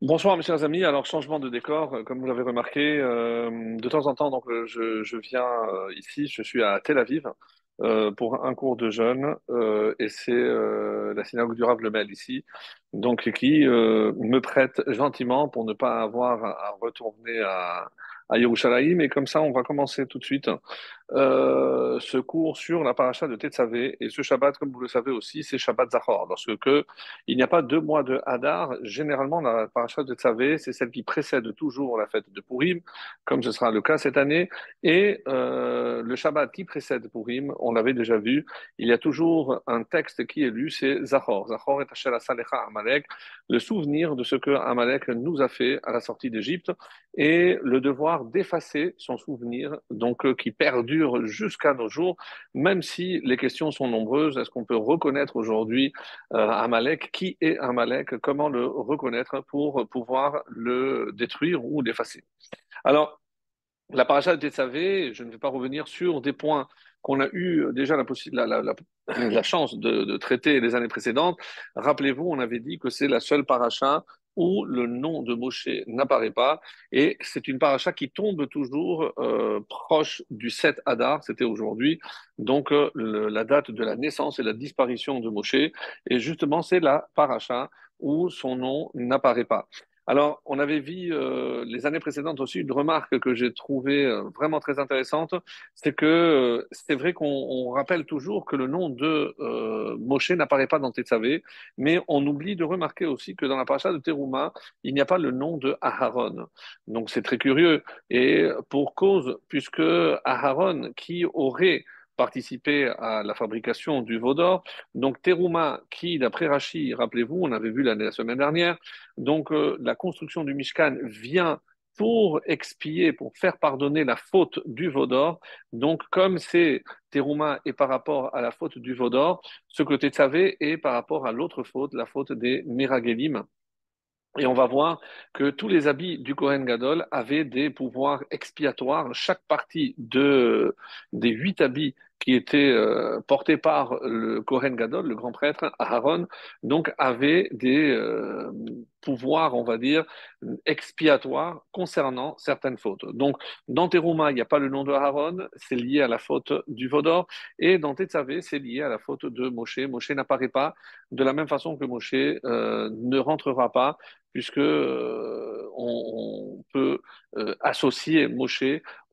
Bonsoir mes chers amis. Alors changement de décor, euh, comme vous l'avez remarqué, euh, de temps en temps donc euh, je, je viens euh, ici, je suis à Tel Aviv euh, pour un cours de jeûne euh, et c'est la synagogue du Rav Lemel ici, donc qui me prête gentiment pour ne pas avoir à, à retourner à à Yerushalayim et comme ça on va commencer tout de suite euh, ce cours sur la paracha de Tetzavé et ce Shabbat comme vous le savez aussi c'est Shabbat Zachor lorsque que il n'y a pas deux mois de Hadar. Généralement, la paracha de Tzavé, c'est celle qui précède toujours la fête de Purim, comme ce sera le cas cette année. Et euh, le Shabbat qui précède Purim, on l'avait déjà vu, il y a toujours un texte qui est lu, c'est Zachor. Zachor est Asher Salecha Amalek, le souvenir de ce que Amalek nous a fait à la sortie d'Égypte et le devoir d'effacer son souvenir, donc euh, qui perdure jusqu'à nos jours, même si les questions sont nombreuses. Est-ce qu'on peut reconnaître aujourd'hui euh, Amalek, qui est Amalek, comment le reconnaître pour pouvoir le détruire ou l'effacer? Alors, la paracha de Tetzavé, je ne vais pas revenir sur des points qu'on a eu déjà la chance de, de, traiter les années précédentes. Rappelez-vous, on avait dit que c'est la seule paracha où le nom de Moshe n'apparaît pas. Et c'est une paracha qui tombe toujours euh, proche du 7 Adar, c'était aujourd'hui, donc euh, la date de la naissance et la disparition de Moshe. Et justement, c'est la paracha où son nom n'apparaît pas. Alors, on avait vu euh, les années précédentes aussi une remarque que j'ai trouvée euh, vraiment très intéressante, c'est que euh, c'est vrai qu'on rappelle toujours que le nom de euh, Moshe n'apparaît pas dans Tetzavé, mais on oublie de remarquer aussi que dans la paracha de Teruma, il n'y a pas le nom de Aharon. Donc c'est très curieux, et pour cause, puisque Aharon, qui aurait participé à la fabrication du veau d'or. Donc Teruma, qui d'après Rachi, rappelez-vous, on avait vu la, semaine dernière, donc euh, la construction du Mishkan vient pour expier, pour faire pardonner la faute du veau d'or. Donc comme c'est Teruma est par rapport à la faute du veau d'or, ce que Tetzavé est par rapport à l'autre faute, la faute des Miragelim. Et on va voir que tous les habits du Kohen Gadol avaient des pouvoirs expiatoires. Chaque partie de, des huit habits qui étaient euh, portés par le Kohen Gadol, le grand prêtre Aaron, donc avait des euh, pouvoirs, on va dire, expiatoires concernant certaines fautes. Donc, dans Teruma, il n'y a pas le nom de Aaron, c'est lié à la faute du Vaudor, et dans Tetzavé, c'est lié à la faute de Moshe. Moshe n'apparaît pas de la même façon que Moshe euh, ne rentrera pas puisque euh, on, peut euh, associer Moshe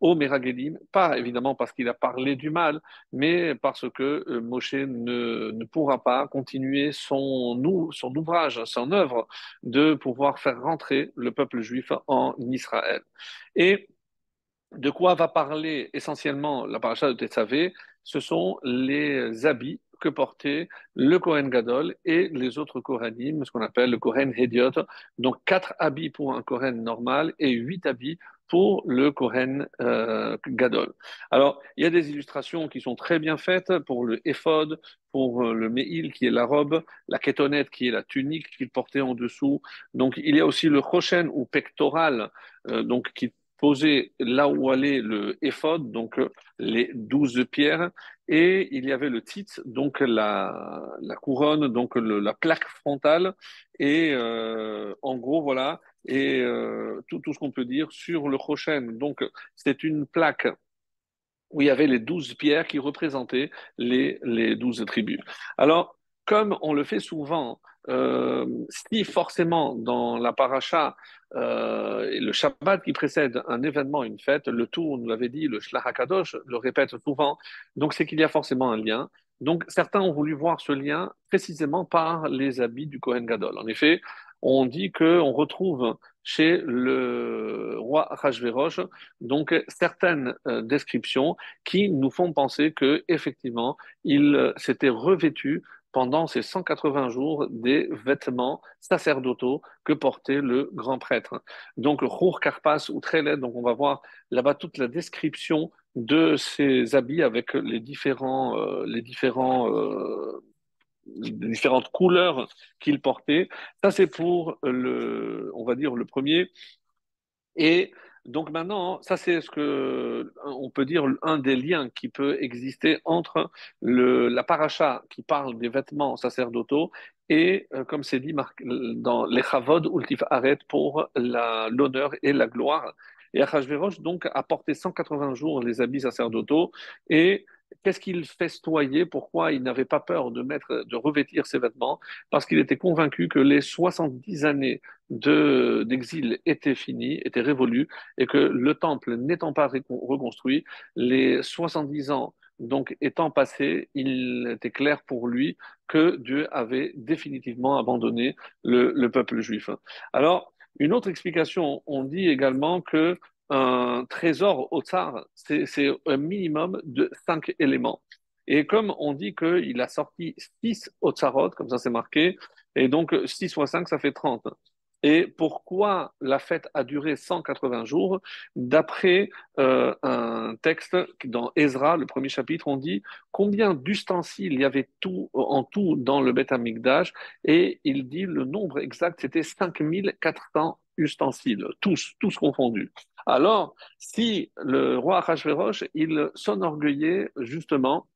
au Meragelim, pas évidemment parce qu'il a parlé du mal, mais parce que Moshe ne, ne, pourra pas continuer son, son ouvrage, son œuvre de pouvoir faire rentrer le peuple juif en Israël. Et de quoi va parler essentiellement la paracha de Tetzavé Ce sont les habits que portait le Kohen Gadol et les autres Kohanim, ce qu'on appelle le Kohen Hediot. Donc quatre habits pour un Kohen normal et huit habits pour le Kohen euh, Gadol. Alors, il y a des illustrations qui sont très bien faites pour le éphod, pour le Meil qui est la robe, la kétonette qui est la tunique qu'il portait en dessous. Donc, il y a aussi le Rochen ou pectoral, euh, donc qui posé là où allait le éphod, donc les douze pierres, et il y avait le titre, donc la, couronne, donc la plaque frontale, et euh, en gros, voilà, et euh, tout, ce qu'on peut dire sur le Rochen. Donc, c'est une plaque où il y avait les douze pierres qui représentaient les douze tribus. Alors, comme on le fait souvent, euh, si forcément dans la paracha, euh, le Shabbat qui précède un événement, une fête, le tour, on nous l'avait dit, le Shlach HaKadosh le répète souvent, donc c'est qu'il y a forcément un lien. Donc certains ont voulu voir ce lien précisément par les habits du Kohen Gadol. En effet, on dit qu'on retrouve chez le roi Rajverosh, donc certaines euh, descriptions qui nous font penser que effectivement il s'était revêtu pendant ces 180 jours des vêtements sacerdotaux que portait le grand prêtre. Donc, Rour Karpas ou Trelet, donc on va voir là-bas toute la description de ces habits avec les différents, euh, les différents euh, différentes couleurs qu'il portait. Ça, c'est pour le, on va dire, le premier. Et Donc maintenant, ça c'est ce que on peut dire un des liens qui peut exister entre le, la paracha qui parle des vêtements sacerdotaux et, euh, comme c'est dit dans les chavod ultif arrêt pour l'honneur et la gloire. Et Achashverosh donc a porté 180 jours les habits sacerdotaux et Qu'est-ce qu'il festoyait? Pourquoi il n'avait pas peur de, mettre, de revêtir ses vêtements? Parce qu'il était convaincu que les 70 années d'exil étaient finies, étaient révolues, et que le temple n'étant pas reconstruit, les 70 ans donc étant passés, il était clair pour lui que Dieu avait définitivement abandonné le, le peuple juif. Alors, une autre explication, on dit également que un trésor au tsar, c'est un minimum de cinq éléments. Et comme on dit qu'il a sorti six au tsarot, comme ça c'est marqué, et donc 6 fois 5, ça fait 30. Et pourquoi la fête a duré 180 jours? D'après euh, un texte dans Ezra, le premier chapitre, on dit combien d'ustensiles il y avait tout, en tout dans le Beth Amikdash, et il dit le nombre exact, c'était 5400 ustensiles, tous, tous confondus. Alors, si le roi Achashverosh, il s'enorgueillait justement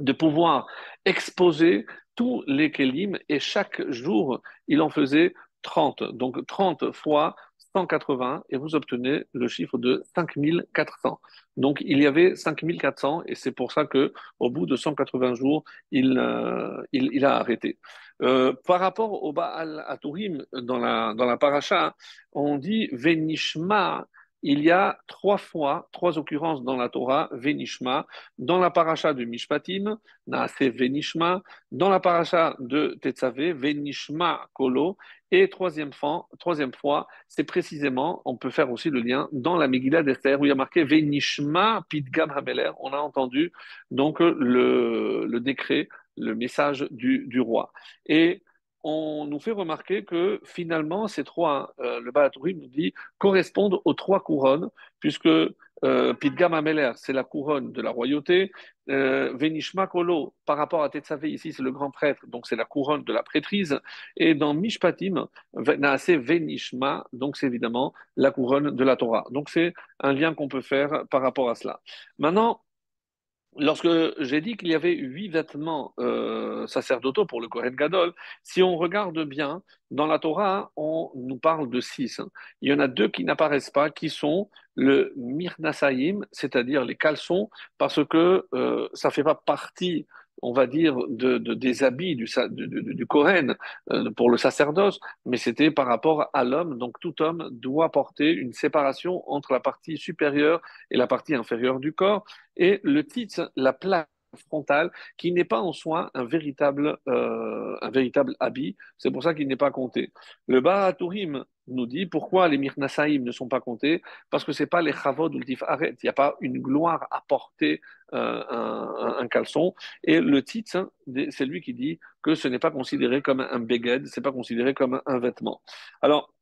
de pouvoir exposer tous les kélim et chaque jour, il en faisait 30. Donc 30 fois 180 et vous obtenez le chiffre de 5400. Donc il y avait 5400 et c'est pour ça que au bout de 180 jours, il, euh, il, a arrêté. Euh, par rapport au Baal Aturim dans la, dans paracha, on dit Venishma il y a trois fois, trois occurrences dans la Torah, Venishma, dans la paracha de Mishpatim, Naase Venishma, dans la paracha de Tetzavé, Venishma Kolo, et troisième fois, troisième fois c'est précisément, on peut faire aussi le lien dans la Megillah d'Esther, où il y a marqué Venishma Pidgam Hameler, on a entendu donc le décret, le message du, roi. Et on nous fait remarquer que finalement, ces trois, euh, le Balatourim nous dit, correspondent aux trois couronnes, puisque euh, Pidgam Ameler, c'est la couronne de la royauté. Euh, Venishma Kolo, par rapport à Tetzavé, ici, c'est le grand prêtre, donc c'est la couronne de la prêtrise. Et dans Mishpatim, Naase Venishma, donc c'est évidemment la couronne de la Torah. Donc c'est un lien qu'on peut faire par rapport à cela. Maintenant, Lorsque j'ai dit qu'il y avait huit vêtements euh, sacerdotaux pour le Kohen Gadol, si on regarde bien, dans la Torah, on nous parle de six. Il y en a deux qui n'apparaissent pas, qui sont le Mirnasaïm, c'est-à-dire les caleçons, parce que euh, ça ne fait pas partie on va dire, de, des habits du, du, du euh, pour le sacerdoce, mais c'était par rapport à l'homme. Donc tout homme doit porter une séparation entre la partie supérieure et la partie inférieure du corps. Et le titre, la plaque frontale, qui n'est pas en soi un véritable, euh, un véritable habit. C'est pour ça qu'il n'est pas compté. Le Baratourim nous dit pourquoi les Mirnasaïm ne sont pas comptés Parce que ce n'est pas les Chavod ou le Il n'y a pas une gloire à porter euh, un, caleçon. Et le titre, hein, c'est lui qui dit que ce n'est pas considéré comme un beged, ce n'est pas considéré comme un vêtement. Alors,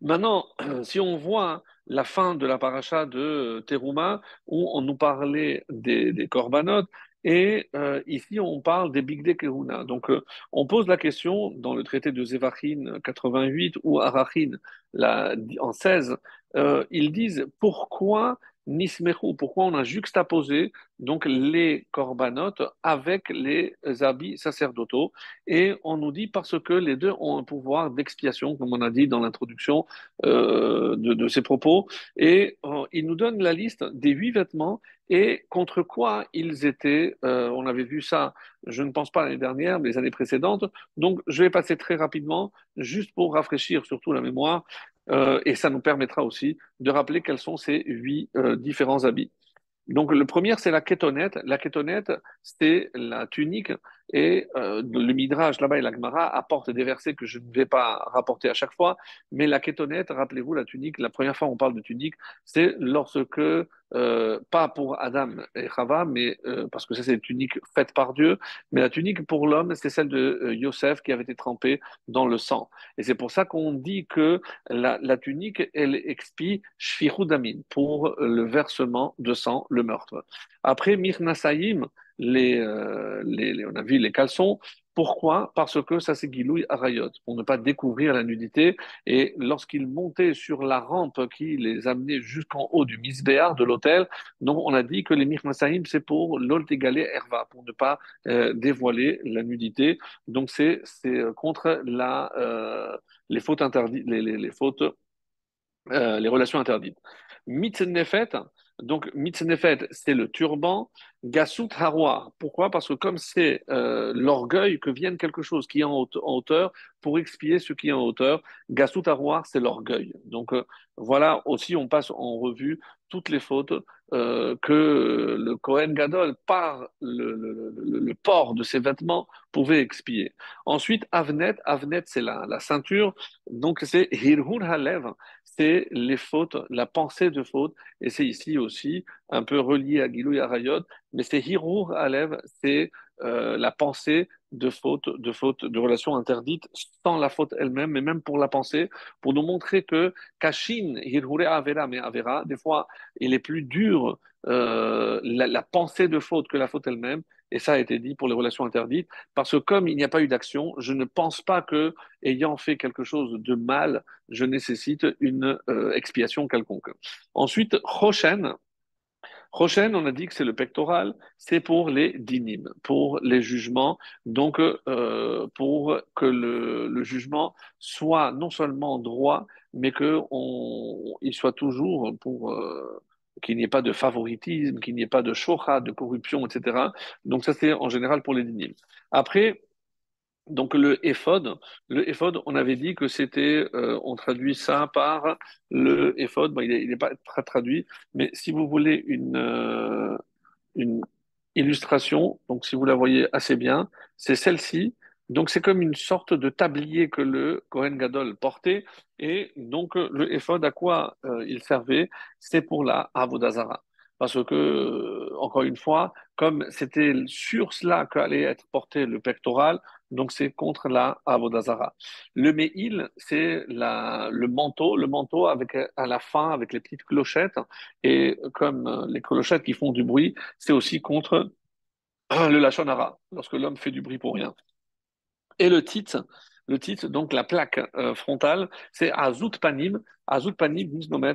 Maintenant, si on voit la fin de la paracha de Teruma, où on nous parlait des, des korbanot, et euh, ici on parle des Bigde Keruna. Donc euh, on pose la question dans le traité de Zevachin 88 ou Arachin en 16, euh, ils disent pourquoi Nismechu, pourquoi on a juxtaposé donc les corbanotes avec les habits sacerdotaux? Et on nous dit parce que les deux ont un pouvoir d'expiation, comme on a dit dans l'introduction euh, de, ces propos, et euh, il nous donne la liste des huit vêtements et contre quoi ils étaient. Euh, on avait vu ça, je ne pense pas l'année dernière, mais les années précédentes. Donc je vais passer très rapidement, juste pour rafraîchir surtout la mémoire. Euh, et ça nous permettra aussi de rappeler quels sont ces huit euh, différents habits. Donc le premier, c'est la kétonette. La kétonette, c'est la tunique et euh, le Midrash, là-bas, et la Gemara apporte des versets que je ne vais pas rapporter à chaque fois. Mais la kétonette, rappelez-vous, la tunique, la première fois on parle de tunique, c'est lorsque euh, pas pour Adam et Chava, mais euh, parce que ça c'est une tunique faite par Dieu, mais la tunique pour l'homme, c'est celle de euh, Yosef qui avait été trempée dans le sang. Et c'est pour ça qu'on dit que la, la tunique, elle expie Shfirudamin pour le versement de sang, le meurtre. Après Mirnasaïm, les, les, on a vu les caleçons, Pourquoi? Parce que ça c'est Gilouy Arayot, pour ne pas découvrir la nudité. Et lorsqu'ils montaient sur la rampe qui les amenait jusqu'en haut du misbéar de l'hôtel, donc on a dit que les Mirmasaïm c'est pour l'oltegalé Herva, pour ne pas euh, dévoiler la nudité. Donc c'est contre la, euh, les fautes interdites, les, les, fautes, euh, les relations interdites. Mitznefet, donc Mitznefet, c'est le turban. Gassout Haroir. Pourquoi? Parce que comme c'est euh, l'orgueil que vienne quelque chose qui est en hauteur pour expier ce qui est en hauteur, Gassout Haroir, c'est l'orgueil. Donc euh, voilà, aussi on passe en revue toutes les fautes euh, que le Kohen Gadol, par le, port de ses vêtements, pouvait expier. Ensuite, Avnet, Avnet c'est la, la, ceinture, donc c'est Hirhun Halev, c'est les fautes, la pensée de faute, et c'est ici aussi un peu relié à Gilou Arayot, mais c'est Hirur Alev, c'est euh, la pensée de faute, de faute, de relation interdite, sans la faute elle-même, mais même pour la pensée, pour nous montrer que Kashin, Hirure Avera, mais Avera, des fois, il est plus dur euh, la, pensée de faute que la faute elle-même, et ça a été dit pour les relations interdites, parce que comme il n'y a pas eu d'action, je ne pense pas que, ayant fait quelque chose de mal, je nécessite une euh, expiation quelconque. Ensuite, Rochen, Prochaine, on a dit que c'est le pectoral, c'est pour les dynimes, pour les jugements, donc euh, pour que le, le, jugement soit non seulement droit, mais qu'il soit toujours pour euh, qu'il n'y ait pas de favoritisme, qu'il n'y ait pas de shoha, de corruption, etc. Donc ça, c'est en général pour les dynimes. Après, donc le éphod, le éphod, on avait dit que c'était, euh, on traduit ça par le éphod. Bon, il n'est pas très traduit, mais si vous voulez une euh, une illustration, donc si vous la voyez assez bien, c'est celle-ci. Donc c'est comme une sorte de tablier que le Kohen Gadol portait, et donc le éphod à quoi euh, il servait, c'est pour la avodazara. Parce que, encore une fois, comme c'était sur cela qu'allait être porté le pectoral, donc c'est contre la Avodazara. Le Meil, c'est le manteau, le manteau avec à la fin avec les petites clochettes, et comme les clochettes qui font du bruit, c'est aussi contre le Lachonara, lorsque l'homme fait du bruit pour rien. Et le titre, le titre, donc la plaque euh, frontale, c'est Azut Panim. Azut Panim,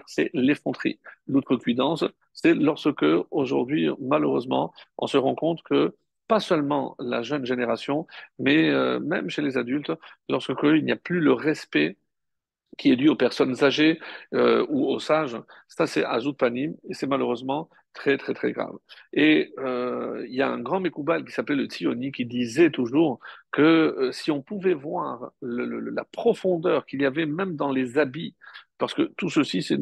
c'est l'effronterie. L'outrecuidance, c'est lorsque, aujourd'hui, malheureusement, on se rend compte que pas seulement la jeune génération, mais euh, même chez les adultes, lorsque il n'y a plus le respect qui est dû aux personnes âgées euh, ou aux sages, ça c'est Azut Panim, et c'est malheureusement très très très grave. Et euh, il y a un grand Mekoubal qui s'appelait le Tsioni qui disait toujours que euh, si on pouvait voir le, le, la profondeur qu'il y avait même dans les habits, parce que tout ceci c'est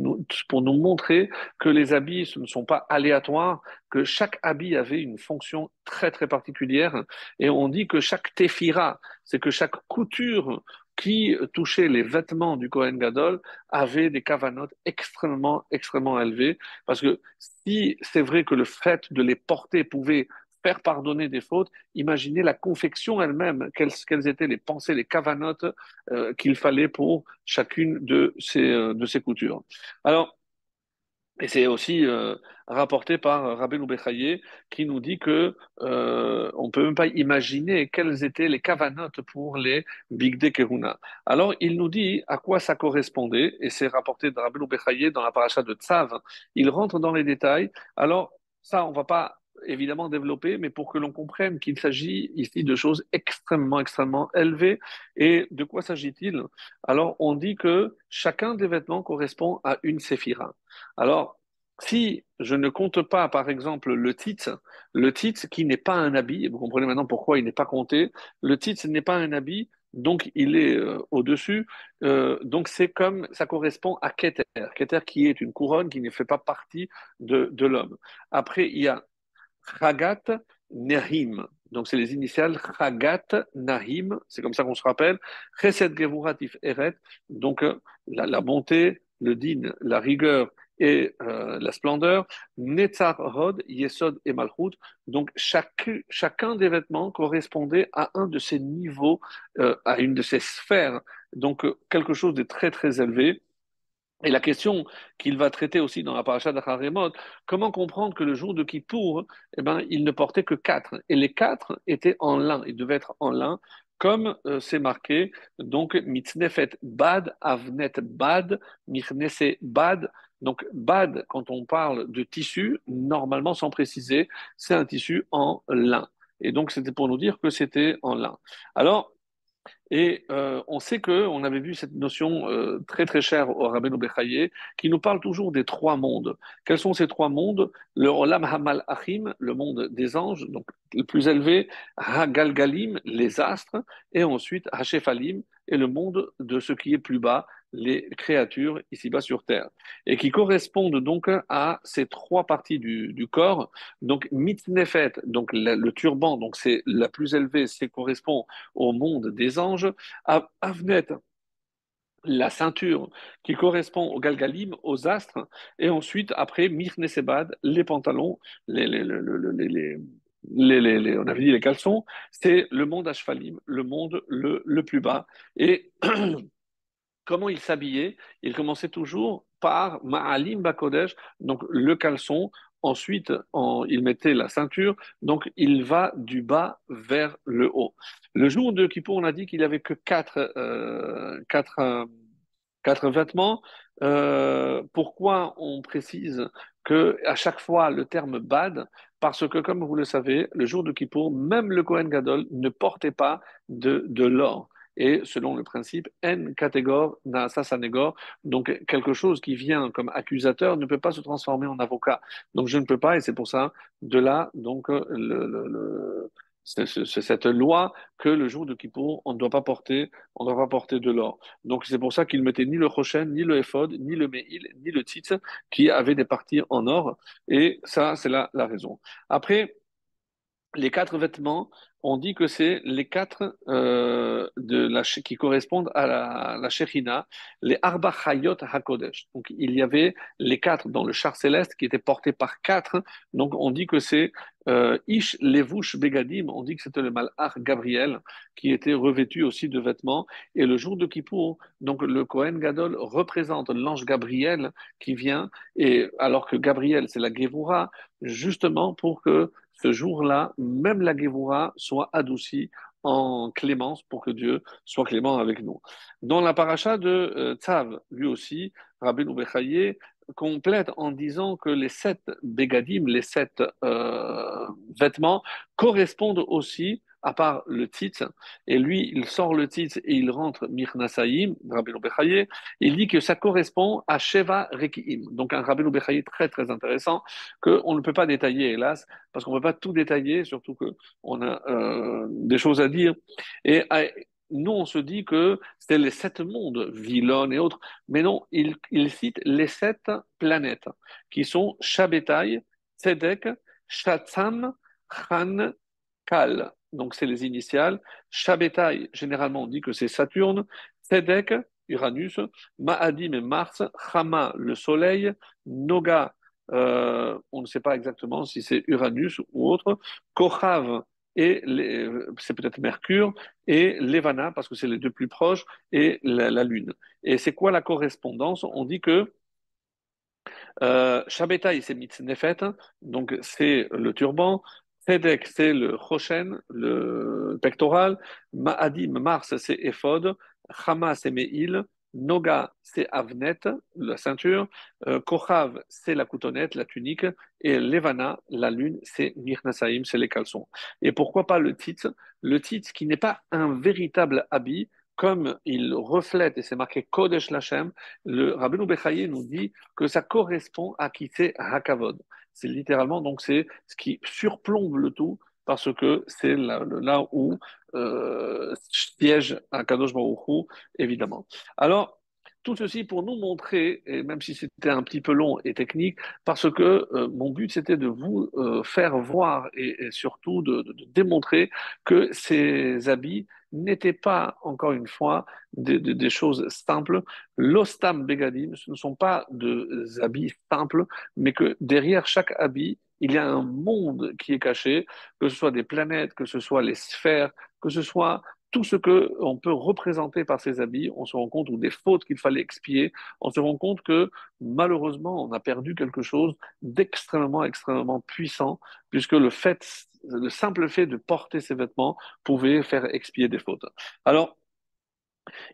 pour nous montrer que les habits ce ne sont pas aléatoires, que chaque habit avait une fonction très très particulière, et on dit que chaque téfira, c'est que chaque couture qui touchait les vêtements du Kohen Gadol avait des cavanotes extrêmement, extrêmement élevées. Parce que si c'est vrai que le fait de les porter pouvait faire pardonner des fautes, imaginez la confection elle-même, quelles, quelles, étaient les pensées, les cavanotes euh, qu'il fallait pour chacune de ces, euh, de ces coutures. Alors, et c'est aussi euh, rapporté par Rabbeinu Bechaye qui nous dit que euh, on peut même pas imaginer quelles étaient les cavanotes pour les Bigde Keruna. Alors il nous dit à quoi ça correspondait et c'est rapporté de Rabbeinu Bechaye dans la paracha de Tzav. Il rentre dans les détails. Alors ça on va pas évidemment développer, mais pour que l'on comprenne qu'il s'agit ici de choses extrêmement, extrêmement élevées. Et de quoi s'agit-il? Alors, on dit que chacun des vêtements correspond à une séphira. Alors, si je ne compte pas, par exemple, le titre, le titre qui n'est pas un habit, vous comprenez maintenant pourquoi il n'est pas compté, le titre n'est pas un habit, donc il est euh, au-dessus, euh, donc c'est comme, ça correspond à Keter, Keter qui est une couronne qui ne fait pas partie de, de l'homme. Après, il y a Chagat Nahim. Donc, c'est les initiales Chagat Nahim. C'est comme ça qu'on se rappelle. Chesed Gevuratif Eret. Donc, euh, la, bonté, le din, la rigueur et euh, la splendeur. Netzar Hod, Yesod et Malchut. Donc, chacun des vêtements correspondait à un de ces niveaux, euh, à une de ces sphères. Donc, quelque chose de très, très élevé. Et la question qu'il va traiter aussi dans la paracha d'Acharemot, comment comprendre que le jour de Kippour, eh ben, il ne portait que quatre, et les quatre étaient en lin, ils devaient être en lin, comme euh, c'est marqué, donc mitznefet bad, avnet bad, michnese bad. Donc bad, quand on parle de tissu, normalement sans préciser, c'est un tissu en lin. Et donc c'était pour nous dire que c'était en lin. Alors et euh, on sait que on avait vu cette notion euh, très très chère au Rabbeinu Bechaye, qui nous parle toujours des trois mondes. Quels sont ces trois mondes? Le Olam Hamal Achim, le monde des anges, donc le plus élevé, Hagalgalim, les astres, et ensuite Hashefalim, et le monde de ce qui est plus bas, les créatures ici-bas sur Terre, et qui correspondent donc à ces trois parties du, corps. Donc mitnefet, donc le, turban, donc c'est la plus élevée, c'est correspond au monde des anges. Avnet, la ceinture qui correspond au galgalim, aux astres, et ensuite après mirnesebad, les pantalons, les, les, les, les, on avait dit les caleçons, c'est le monde Ashfalim, le monde le, le plus bas. Et comment il s'habillait Il commençait toujours par Ma'alim Bakodesh, donc le caleçon. Ensuite, il mettait la ceinture, donc il va du bas vers le haut. Le jour de Kippour, on a dit qu'il avait que quatre, euh, quatre, vêtements. Euh, pourquoi on précise que à chaque fois le terme bad Parce que, comme vous le savez, le jour de Kippour, même le Kohen Gadol ne portait pas de l'or et selon le principe N catégore na sanégor, donc quelque chose qui vient comme accusateur ne peut pas se transformer en avocat. Donc je ne peux pas, et c'est pour ça, de là, donc, le, le, c'est cette loi que le jour de Kippour, on ne doit pas porter, on ne doit pas porter de l'or. Donc c'est pour ça qu'il mettait ni le Rochen, ni le Ephod, ni le Meil, ni le Tzitz, qui avaient des parties en or. Et ça, c'est la, la raison. Après, les quatre vêtements, on dit que c'est les quatre euh, de la, qui correspondent à la, la les Arba HaKodesh. Donc il y avait les quatre dans le char céleste qui étaient portés par quatre. Donc on dit que c'est euh, Ish Levush Begadim, on dit que c'était le Malach Gabriel qui était revêtu aussi de vêtements. Et le jour de Kippour, donc le Kohen Gadol représente l'ange Gabriel qui vient, et alors que Gabriel c'est la Gevura, justement pour que ce jour-là, même la Gévoura soit adoucie en clémence pour que Dieu soit clément avec nous. Dans la paracha de euh, Tzav, lui aussi, Rabbi Bechaye complète en disant que les sept bégadim, les sept euh, vêtements, correspondent aussi à part le titre, et lui, il sort le titre et il rentre Mirnasaïm, Rabbi Bechaye, il dit que ça correspond à Sheva Rekiim. Donc un Rabbi Bechaye très très intéressant, qu'on ne peut pas détailler, hélas, parce qu'on ne peut pas tout détailler, surtout qu'on a euh, des choses à dire. Et euh, nous, on se dit que c'est les sept mondes, Vilon et autres, mais non, il, cite les sept planètes, qui sont Shabbatai, Tzedek, Shatzam, Chan, Kal donc c'est les initiales. Shabbatai, généralement on dit que c'est Saturne. Tzedek, Uranus. Ma'adim et Mars. Chama, le Soleil. Noga, euh, on ne sait pas exactement si c'est Uranus ou autre. Kochav, et c'est peut-être Mercure, et Levana, parce que c'est les deux plus proches, et la, Lune. Et c'est quoi la correspondance? On dit que euh, c'est Mitznefet, donc c'est le turban. Tzedek, c'est le Rochen, le pectoral. Ma'adim, Mars, c'est Ephod. Chama, c'est Meil. Noga, c'est Avnet, la ceinture. Euh, Kochav, c'est la coutonnette, la tunique. Et Levana, la lune, c'est Mirnasaim, c'est les caleçons. Et pourquoi pas le titre Le titre qui n'est pas un véritable habit, comme il reflète, et c'est marqué Kodesh Lachem, le Rabbeinu Bechaye nous dit que ça correspond à qui c'est Hakavod. C'est littéralement, donc c'est ce qui surplombe le tout, parce que c'est là, où euh, siège un Kadosh Baruch évidemment. Alors, tout ceci pour nous montrer, et même si c'était un petit peu long et technique, parce que euh, mon but c'était de vous euh, faire voir et, surtout de, démontrer que ces habits n'étaient pas, encore une fois, des, choses simples. L'ostam begadim, ce ne sont pas des habits simples, mais que derrière chaque habit, il y a un monde qui est caché, que ce soit des planètes, que ce soit les sphères, que ce soit tout ce que on peut représenter par ces habits, on se rend compte, ou des fautes qu'il fallait expier, on se rend compte que malheureusement, on a perdu quelque chose d'extrêmement, extrêmement puissant, puisque le fait, le simple fait de porter ces vêtements pouvait faire expier des fautes. Alors,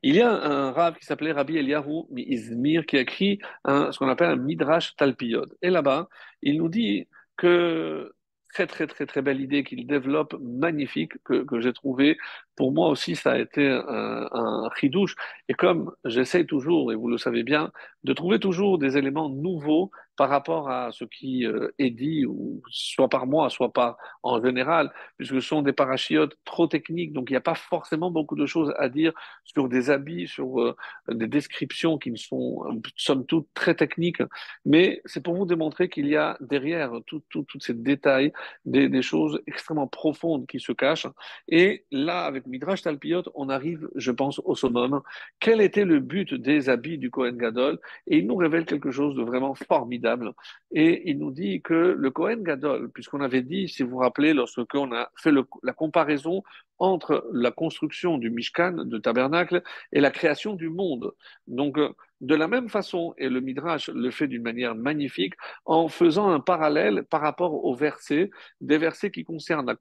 il y a un rave qui s'appelait Rabbi Eliyahu Izmir qui a écrit ce qu'on appelle un Midrash Talpiyod. Et là-bas, il nous dit que très très très très belle idée qu'il développe, magnifique, que, que j'ai trouvé. Pour moi aussi, ça a été un, un ridouche. Et comme j'essaie toujours, et vous le savez bien, de trouver toujours des éléments nouveaux par rapport à ce qui euh, est dit, soit par moi, soit par en général, puisque ce sont des parachiotes trop techniques, donc il n'y a pas forcément beaucoup de choses à dire sur des habits, sur euh, des descriptions qui sont, somme toute, très techniques, mais c'est pour vous démontrer qu'il y a derrière tous ces détails des, des, choses extrêmement profondes qui se cachent. Et là, avec Midrash Talpiot, on arrive, je pense, au summum. Quel était le but des habits du Kohen Gadol? Et il nous révèle quelque chose de vraiment formidable et il nous dit que le Kohen Gadol, puisqu'on avait dit, si vous vous rappelez, lorsqu'on a fait la comparaison entre la construction du Mishkan, de tabernacle, et la création du monde. Donc, de la même façon, et le Midrash le fait d'une manière magnifique, en faisant un parallèle par rapport aux versets, des versets qui concernent la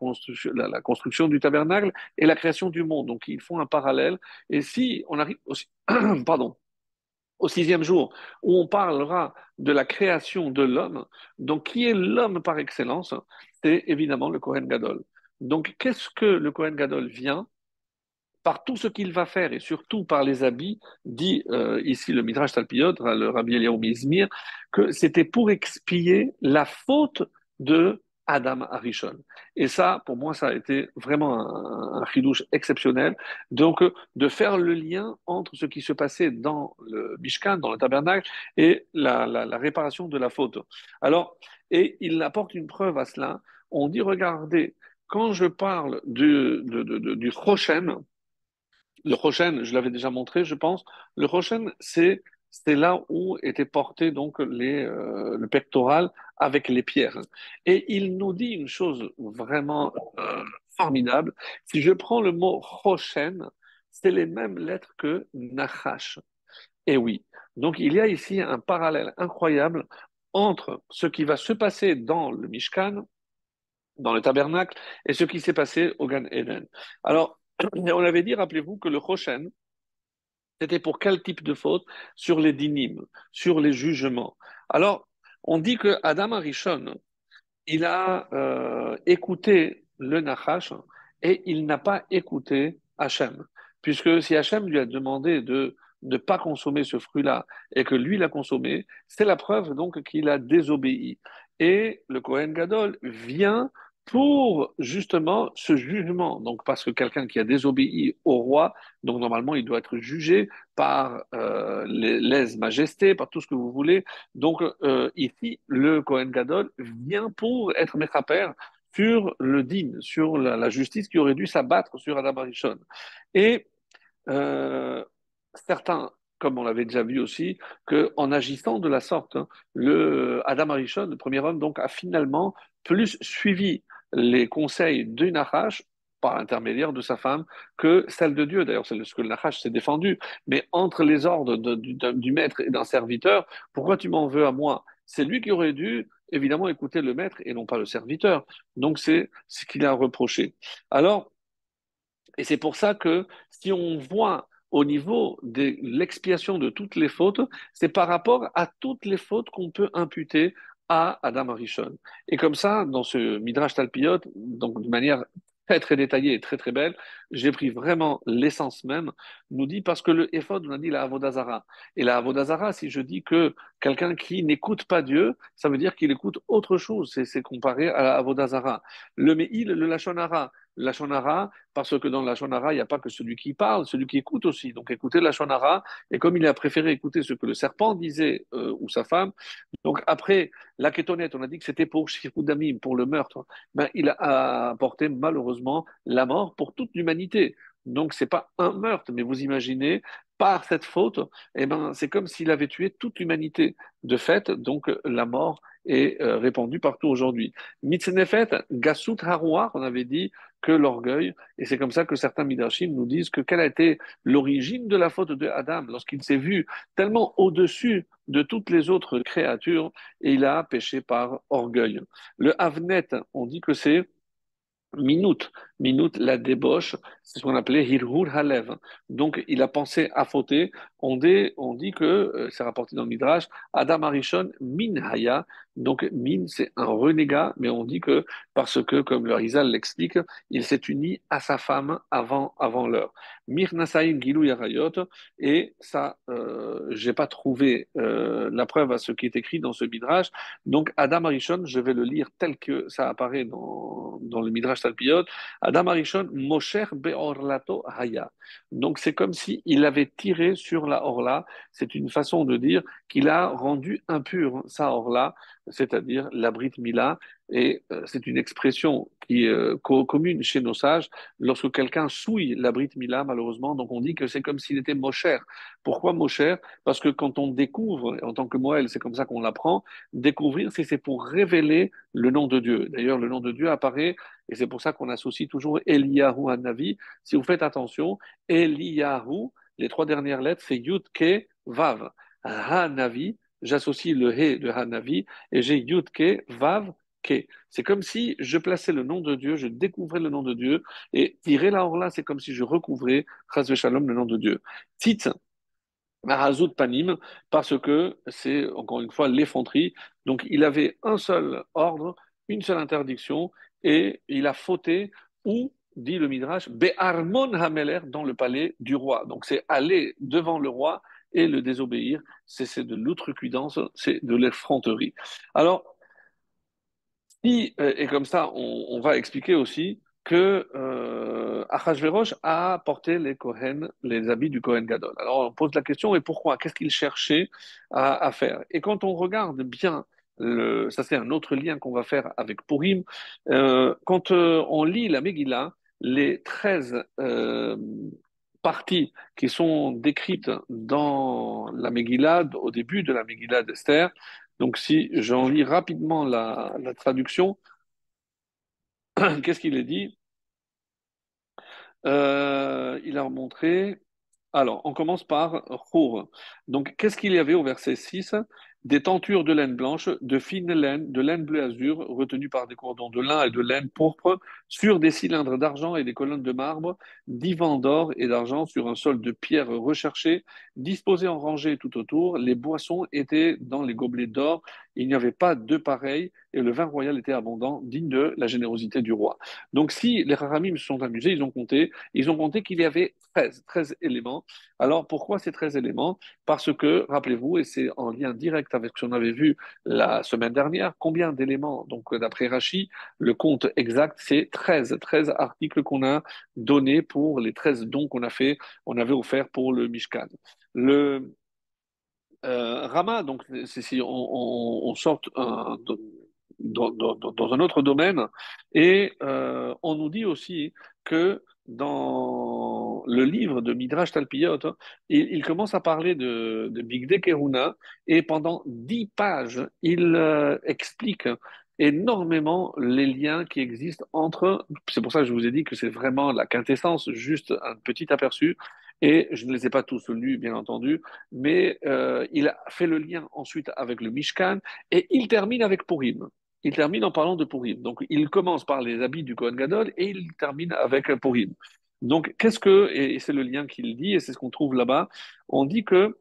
construction, du tabernacle et la création du monde. Donc, ils font un parallèle. Et si on arrive au sixième jour, où on parlera de la création de l'homme. Donc, qui est l'homme par excellence C'est évidemment le Kohen Gadol. Donc, qu'est-ce que le Kohen Gadol vient par tout ce qu'il va faire et surtout par les habits, dit euh, ici le Midrash Talpiot, le Rabbi Eliyahu Mizmir, que c'était pour expier la faute de Adam Arishon. Et ça, pour moi, ça a été vraiment un, un exceptionnel. Donc, de faire le lien entre ce qui se passait dans le Mishkan, dans le tabernacle, et la, réparation de la faute. Alors, et il apporte une preuve à cela. On dit, regardez, quand je parle du, du Roshen, le Roshen, je l'avais déjà montré, je pense, le Roshen, c'est là où était porté donc les, euh, le pectoral avec les pierres. Et il nous dit une chose vraiment euh, formidable. Si je prends le mot Roshen, c'est les mêmes lettres que Nachash. Et oui, donc il y a ici un parallèle incroyable entre ce qui va se passer dans le Mishkan, dans le tabernacle, et ce qui s'est passé au Gan Eden. Alors, on avait dit, rappelez-vous, que le Roshen, c'était pour quel type de faute? Sur les dynimes, sur les jugements. Alors, on dit que Adam Arishon, il a euh, écouté le Nachash et il n'a pas écouté Hachem. Puisque si Hachem lui a demandé de ne pas consommer ce fruit-là et que lui l'a consommé, c'est la preuve donc qu'il a désobéi. Et le Kohen Gadol vient pour justement ce jugement. Donc, parce que quelqu'un qui a désobéi au roi, donc normalement, il doit être jugé par euh, lèse-majesté, par tout ce que vous voulez. Donc, euh, ici, le Kohen Gadol vient pour être maître à père sur le dîme, sur la, justice qui aurait dû s'abattre sur Adam Arishon. Et euh, certains comme on l'avait déjà vu aussi, qu'en agissant de la sorte, hein, le Adam Arishon, le premier homme, donc, a finalement plus suivi les conseils du Nachash par l'intermédiaire de sa femme que celle de Dieu. D'ailleurs, c'est ce que le Nachash s'est défendu. Mais entre les ordres du, maître et d'un serviteur, pourquoi tu m'en veux à moi? C'est lui qui aurait dû évidemment écouter le maître et non pas le serviteur. Donc c'est ce qu'il a reproché. Alors, et c'est pour ça que si on voit au niveau de l'expiation de toutes les fautes, c'est par rapport à toutes les fautes qu'on peut imputer à Adam Arishon. Et comme ça, dans ce Midrash Talpiot, donc de manière très très détaillée et très très belle, j'ai pris vraiment l'essence même, nous dit parce que le Ephod, on a dit la Avodazara. Et la Avodazara, si je dis que quelqu'un qui n'écoute pas Dieu, ça veut dire qu'il écoute autre chose, c'est comparé à la Avodazara. Le Meil, le Lachonara, la shonara, parce que dans la shonara, il n'y a pas que celui qui parle, celui qui écoute aussi. Donc écoutez la shonara, et comme il a préféré écouter ce que le serpent disait euh, ou sa femme, donc après la kétonette, on a dit que c'était pour Shifudamim, pour le meurtre, ben, il a apporté malheureusement la mort pour toute l'humanité. Donc c'est pas un meurtre, mais vous imaginez par cette faute, eh ben c'est comme s'il avait tué toute l'humanité. De fait, donc la mort est euh, répandue partout aujourd'hui. Mitzenefet, Gasut Harouar, on avait dit que l'orgueil. Et c'est comme ça que certains Midrashim nous disent que quelle a été l'origine de la faute de Adam lorsqu'il s'est vu tellement au-dessus de toutes les autres créatures et il a péché par orgueil. Le Havnet, on dit que c'est Minute, minute, la débauche, c'est ce qu'on appelait Hirhur Halev. Donc, il a pensé à fauter. On dit, que, euh, c'est rapporté dans le Midrash, Adam Arishon Min Haya. Donc, Min, c'est un renégat, mais on dit que, parce que, comme le Rizal l'explique, il s'est uni à sa femme avant, avant l'heure. Mir Nasaim Gilou Yarayot. Et ça, euh, j'ai pas trouvé euh, la preuve à ce qui est écrit dans ce Midrash. Donc, Adam Arishon, je vais le lire tel que ça apparaît dans, dans le Midrash Talpiot, Adam Arishon, Mosher Beorlato Haya. Donc c'est comme s'il avait tiré sur la Orla. C'est une façon de dire qu'il a rendu impur sa Orla, c'est-à-dire la Brit Mila. Et euh, c'est une expression qui est euh, commune chez nos sages. Lorsque quelqu'un souille la Brit Mila, malheureusement, donc on dit que c'est comme s'il était Mosher. Pourquoi Mosher? Parce que quand on découvre, en tant que Moël, c'est comme ça qu'on l'apprend, découvrir, c'est pour révéler le nom de Dieu. D'ailleurs, le nom de Dieu apparaît et c'est pour ça qu'on associe toujours Eliyahu à Navi. Si vous faites attention, Les trois dernières lettres, c'est Yud Ke Vav. Ha-Navi, j'associe le He de Ha-Navi et j'ai Yud Ke Vav Ke. C'est comme si je plaçais le nom de Dieu, je découvrais le nom de Dieu et tirer la là, c'est comme si je recouvrais Chaz Shalom, le nom de Dieu. Tit, Mahazout Panim, parce que c'est encore une fois l'effronterie. Donc il avait un seul ordre, une seule interdiction, et il a fauté où, dit le Midrash, Be'armon Hameler dans le palais du roi. Donc c'est aller devant le roi et le désobéir, c'est de l'outrecuidance, c'est de l'effronterie. Alors, euh, et comme ça, on, va expliquer aussi que euh, Achashverosh a porté les Kohen, les habits du Kohen Gadol. Alors on pose la question, et pourquoi? Qu'est-ce qu'il cherchait à, faire? Et quand on regarde bien ça c'est un autre lien qu'on va faire avec Purim. Euh, quand euh, on lit la Megillah, les 13 euh, parties qui sont décrites dans la Megillah, au début de la Megillah d'Esther, donc si j'en lis rapidement la, traduction, qu'est-ce qu'il est dit? Il a montré alors, on commence par Chour. Donc, qu'est-ce qu'il y avait au verset 6 des tentures de laine blanche, de fine laine, de laine bleu azur, retenues par des cordons de lin et de laine pourpre, sur des cylindres d'argent et des colonnes de marbre, divans d'or et d'argent sur un sol de pierre recherché, disposés en rangée tout autour. Les boissons étaient dans les gobelets d'or. Il n'y avait pas de pareil et le vin royal était abondant, digne de la générosité du roi. Donc, si les Haramim se sont amusés, ils ont compté, ils ont compté qu'il y avait 13, 13 éléments. Alors, pourquoi ces 13 éléments? Parce que, rappelez-vous, et c'est en lien direct avec ce qu'on avait vu la semaine dernière. Combien d'éléments Donc, d'après Rachi, le compte exact, c'est 13. 13 articles qu'on a donnés pour les 13 dons qu'on a fait, on avait offert pour le Mishkan. Le euh, Rama, donc, si on, on, sort dans, un autre domaine, et euh, on nous dit aussi que dans le livre de Midrash Talpiyot, hein, il, commence à parler de, de Big Keruna et pendant dix pages, il euh, explique énormément les liens qui existent entre, c'est pour ça que je vous ai dit que c'est vraiment la quintessence, juste un petit aperçu, et je ne les ai pas tous lus, bien entendu, mais euh, il a fait le lien ensuite avec le Mishkan, et il termine avec Purim il termine en parlant de Purim. Donc, il commence par les habits du Kohen Gadol et il termine avec Purim. Donc, qu'est-ce que, et c'est le lien qu'il dit, et c'est ce qu'on trouve là-bas, on dit que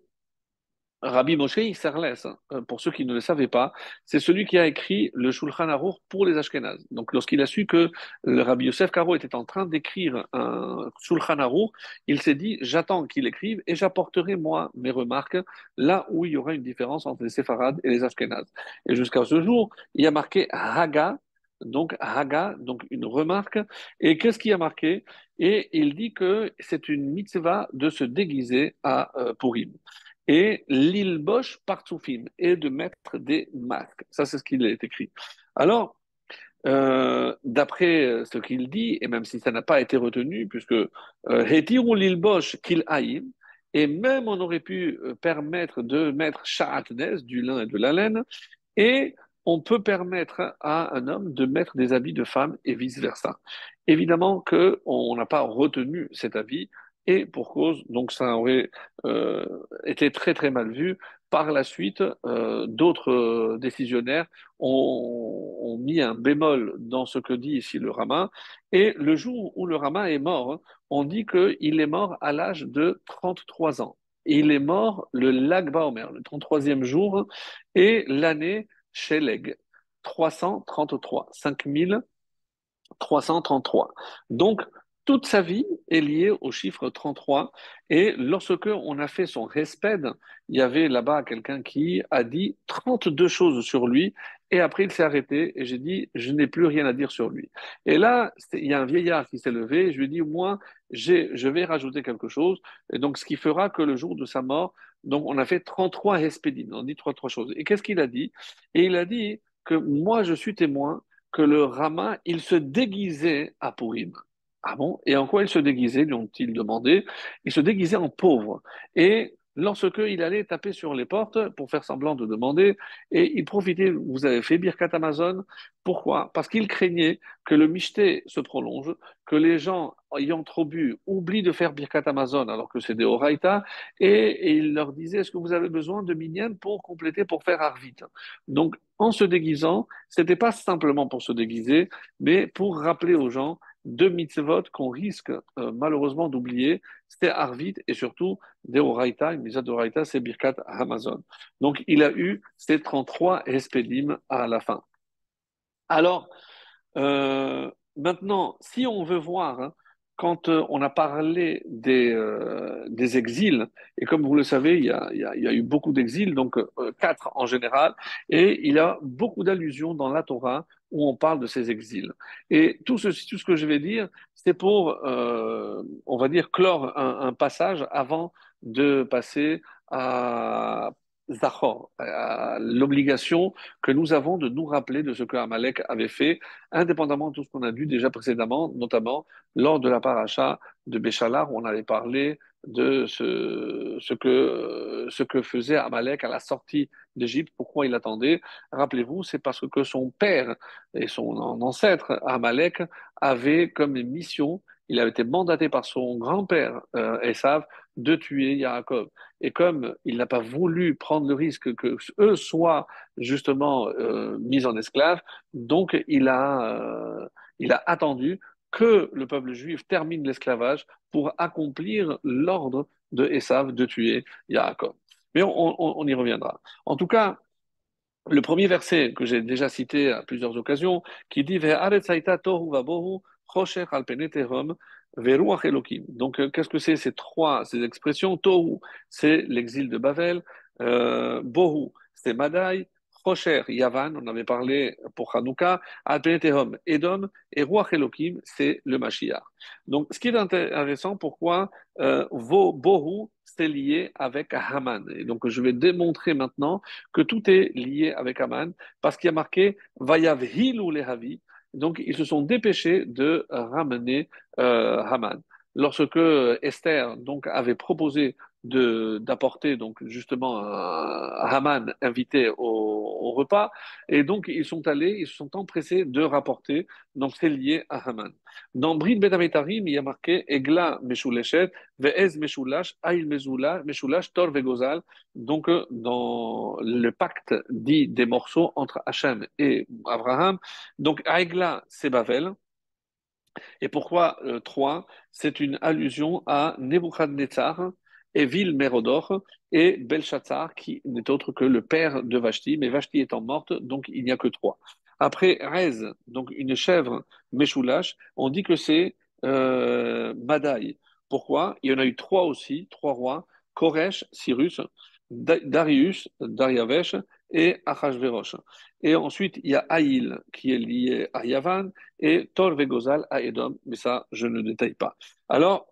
Rabbi Moshe Isserles, hein, pour ceux qui ne le savaient pas, c'est celui qui a écrit le Shulchan Aruch pour les Ashkenazes. Donc, lorsqu'il a su que le Rabbi Yosef Karo était en train d'écrire un Shulchan Aruch, il s'est dit j'attends qu'il écrive et j'apporterai moi mes remarques là où il y aura une différence entre les Séfarades et les Ashkenazes. Et jusqu'à ce jour, il a marqué Haga, donc Haga, donc une remarque. Et qu'est-ce qui a marqué? Et il dit que c'est une mitzvah de se déguiser à euh, Purim et l'île Bosch Partsoufim, et de mettre des masques. Ça, c'est ce qu'il est écrit. Alors, euh, d'après ce qu'il dit, et même si ça n'a pas été retenu, puisque euh, Hétirou l'île Bosch qu'il aïm, et même on aurait pu euh, permettre de mettre Sha'atnes, du lin et de la laine, et on peut permettre à un homme de mettre des habits de femme et vice-versa. Évidemment qu'on n'a pas retenu cet avis et pour cause, donc ça aurait euh, été très très mal vu. Par la suite, euh, d'autres euh, décisionnaires ont, ont, mis un bémol dans ce que dit ici le Rama. Et le jour où le Rama est mort, on dit qu'il est mort à l'âge de 33 ans. Il est mort le Lag Baomer, le 33e jour, et l'année Sheleg, 333, 5333. Donc, toute sa vie est liée au chiffre 33. Et lorsque on a fait son respect, il y avait là-bas quelqu'un qui a dit 32 choses sur lui. Et après, il s'est arrêté et j'ai dit, je n'ai plus rien à dire sur lui. Et là, il y a un vieillard qui s'est levé. Et je lui ai dit, moi, je vais rajouter quelque chose. Et donc, ce qui fera que le jour de sa mort, donc on a fait 33 respédim. On dit 33 choses. Et qu'est-ce qu'il a dit? Et il a dit que moi, je suis témoin que le Rama, il se déguisait à Purim. Ah bon? Et en quoi il se déguisait, lui ont-ils demandé? Il se déguisait en pauvre. Et lorsque il allait taper sur les portes pour faire semblant de demander, et il profitait, vous avez fait Birkat Amazon, pourquoi? Parce qu'il craignait que le michté se prolonge, que les gens ayant trop bu oublient de faire Birkat Amazon alors que c'est des Horaïta, et, il leur disait, est-ce que vous avez besoin de minyan pour compléter, pour faire Arvit? Donc, en se déguisant, c'était pas simplement pour se déguiser, mais pour rappeler aux gens deux mitzvot qu'on risque euh, malheureusement d'oublier, c'était Arvit et surtout Deoraita, une de Deoraita, c'est Birkat Amazon. Donc il a eu ces 33 espédim à la fin. Alors, euh, maintenant, si on veut voir hein, quand euh, on a parlé des, euh, des, exils, et comme vous le savez, il y a, il y a, eu beaucoup d'exils, donc euh, quatre en général, et il y a beaucoup d'allusions dans la Torah où on parle de ces exils. Et tout, ceci, tout ce que je vais dire, c'est pour, on va dire, clore un passage avant de passer à Zachor, l'obligation que nous avons de nous rappeler de ce que Amalek avait fait, indépendamment de tout ce qu'on a vu déjà précédemment, notamment lors de la paracha de Béchalar, où on avait parlé de ce, que, ce que faisait Amalek à la sortie d'Égypte, pourquoi il attendait. Rappelez-vous, c'est parce que son père et son ancêtre, Amalek, avaient comme mission il avait été mandaté par son grand-père euh, Esav de tuer Yaakov. Et comme il n'a pas voulu prendre le risque que eux soient justement euh, mis en esclave, donc il a, euh, il a attendu que le peuple juif termine l'esclavage pour accomplir l'ordre de Esav de tuer Yaakov. Mais on, y reviendra. En tout cas, le premier verset que j'ai déjà cité à plusieurs occasions, qui dit donc, euh, qu'est-ce que c'est ces trois ces expressions? Tohu, c'est l'exil de Babel. Euh, Bohu, c'est Madaï. Rocher, Yavan, on avait parlé pour Hanouka, Alpenetehom, Edom, et Ruach Elohim, c'est le Mashiach. Donc, ce qui est intéressant, pourquoi euh, Bohu, c'est lié avec Haman? Et donc, je vais démontrer maintenant que tout est lié avec Haman, parce qu'il y a marqué Vayav Hilu Lehavi, donc, ils se sont dépêchés de ramener euh, Haman. Lorsque Esther donc avait proposé d'apporter donc justement un Haman invité au, au, repas. Et donc ils sont allés ils se sont empressés de rapporter. Donc c'est lié à Haman dans Brit Betametarim il y a marqué Egla Meshuleshet Ve'ez Meshulash Ail Meshulash Tor donc dans le pacte dit des morceaux entre Hachem et Abraham. Donc Aigla c'est Bavel. Et pourquoi euh, 3 C'est une allusion à Nebuchadnezzar, Evil Mérodor et Belshazzar, qui n'est autre que le père de Vashti, mais Vashti étant morte, donc il n'y a que trois. Après Rez, donc une chèvre Meshoulash, on dit que c'est euh, Madaï. Pourquoi? Il y en a eu trois aussi, trois rois, Koresh, Cyrus, Darius, Dariavesh et Achashverosh. Et ensuite, il y a Aïl qui est lié à Yavan et Tor Vegozal à Edom, mais ça, je ne détaille pas. Alors,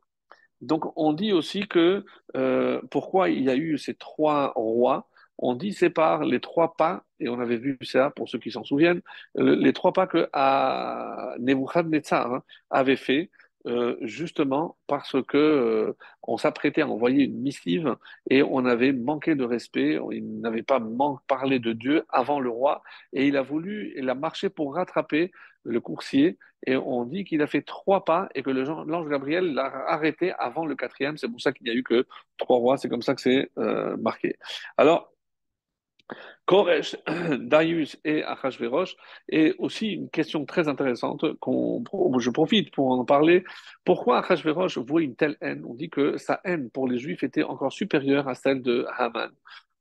donc on dit aussi que euh, pourquoi il y a eu ces trois rois, on dit c'est par les trois pas, et on avait vu ça pour ceux qui s'en souviennent, les trois pas que à Nebuchadnezzar hein, avait fait euh, justement parce que euh, on s'apprêtait à envoyer une missive et on avait manqué de respect, il n'avait pas parlé de Dieu avant le roi et il a voulu, il a marché pour rattraper le coursier, et on dit qu'il a fait trois pas et que l'ange Gabriel l'a arrêté avant le quatrième. C'est pour ça qu'il n'y a eu que trois rois. C'est comme ça que c'est euh, marqué. Alors, Koresh, Darius et Achashverosh, et aussi une question très intéressante, qu'on, je profite pour en parler. Pourquoi Achashverosh voit une telle haine? On dit que sa haine pour les Juifs était encore supérieure à celle de Haman.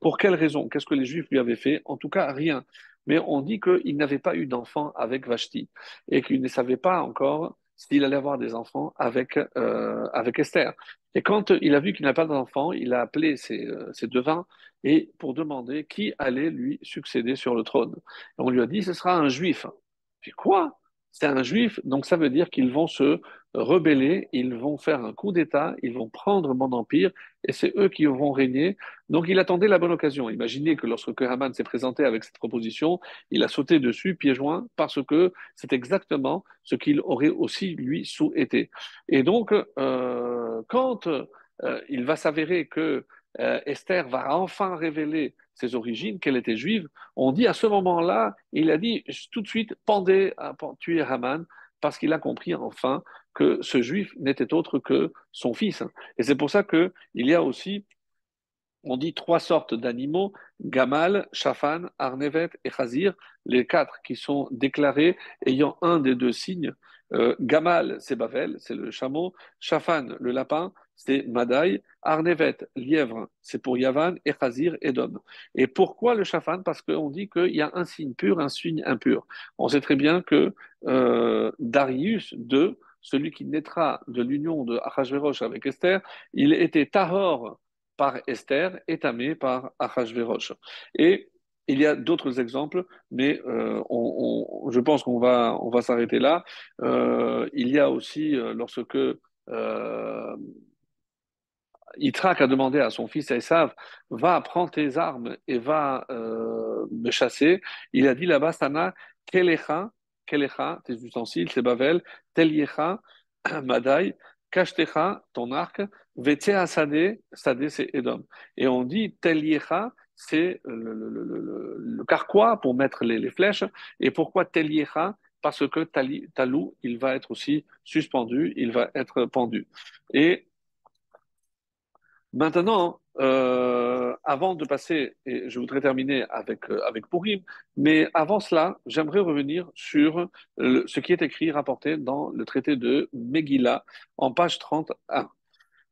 Pour quelle raison? Qu'est-ce que les Juifs lui avaient fait? En tout cas, rien. Mais on dit qu'il n'avait pas eu d'enfant avec Vashti et qu'il ne savait pas encore s'il allait avoir des enfants avec, euh, Esther. Et quand il a vu qu'il n'a pas d'enfant, il a appelé ses, euh, ses devins et pour demander qui allait lui succéder sur le trône. Et on lui a dit, ce sera un juif. Puis quoi? C'est un juif, donc ça veut dire qu'ils vont se rebeller, ils vont faire un coup d'État, ils vont prendre mon empire, et c'est eux qui vont régner. Donc il attendait la bonne occasion. Imaginez que lorsque Haman s'est présenté avec cette proposition, il a sauté dessus, pieds joints, parce que c'est exactement ce qu'il aurait aussi, lui, souhaité. Et donc, euh, quand euh, il va s'avérer que euh, Esther va enfin révéler ses origines, qu'elle était juive, on dit à ce moment-là, il a dit tout de suite, pendez, tuer Haman, parce qu'il a compris enfin que ce juif n'était autre que son fils. Et c'est pour ça qu'il y a aussi, on dit trois sortes d'animaux, Gamal, Shafan, Arnevet et Chazir, les quatre qui sont déclarés ayant un des deux signes. Euh, Gamal, c'est Bavel, c'est le chameau. Shafan, le lapin c'est Madaï, Arnevet, lièvre, c'est pour Yavan, et Khazir, Edom. Et pourquoi le Shafan Parce qu'on dit qu'il y a un signe pur, un signe impur. On sait très bien que euh, Darius II, celui qui naîtra de l'union de Achashverosh avec Esther, il était tahor par Esther et tamé par Achashverosh. Et il y a d'autres exemples, mais euh, je pense qu'on va, s'arrêter là. Euh, il y a aussi, lorsque Yitrak a demandé à son fils Esav, va prendre tes armes et va euh, me chasser. Il a dit là-bas, Sana, Kelecha, Kelecha, tes ustensiles, tes bavel, Teliecha, Madai, Kashtecha, ton arc, Vetzea Sade, Sade c'est Edom. Et on dit Teliecha, c'est le, le, carquois pour mettre les, flèches. Et pourquoi Teliecha Parce que Talou, il va être aussi suspendu, il va être pendu. Et Maintenant, euh, avant de passer, et je voudrais terminer avec, euh, Purim, mais avant cela, j'aimerais revenir sur ce qui est écrit, rapporté dans le traité de Megillah, en page 31.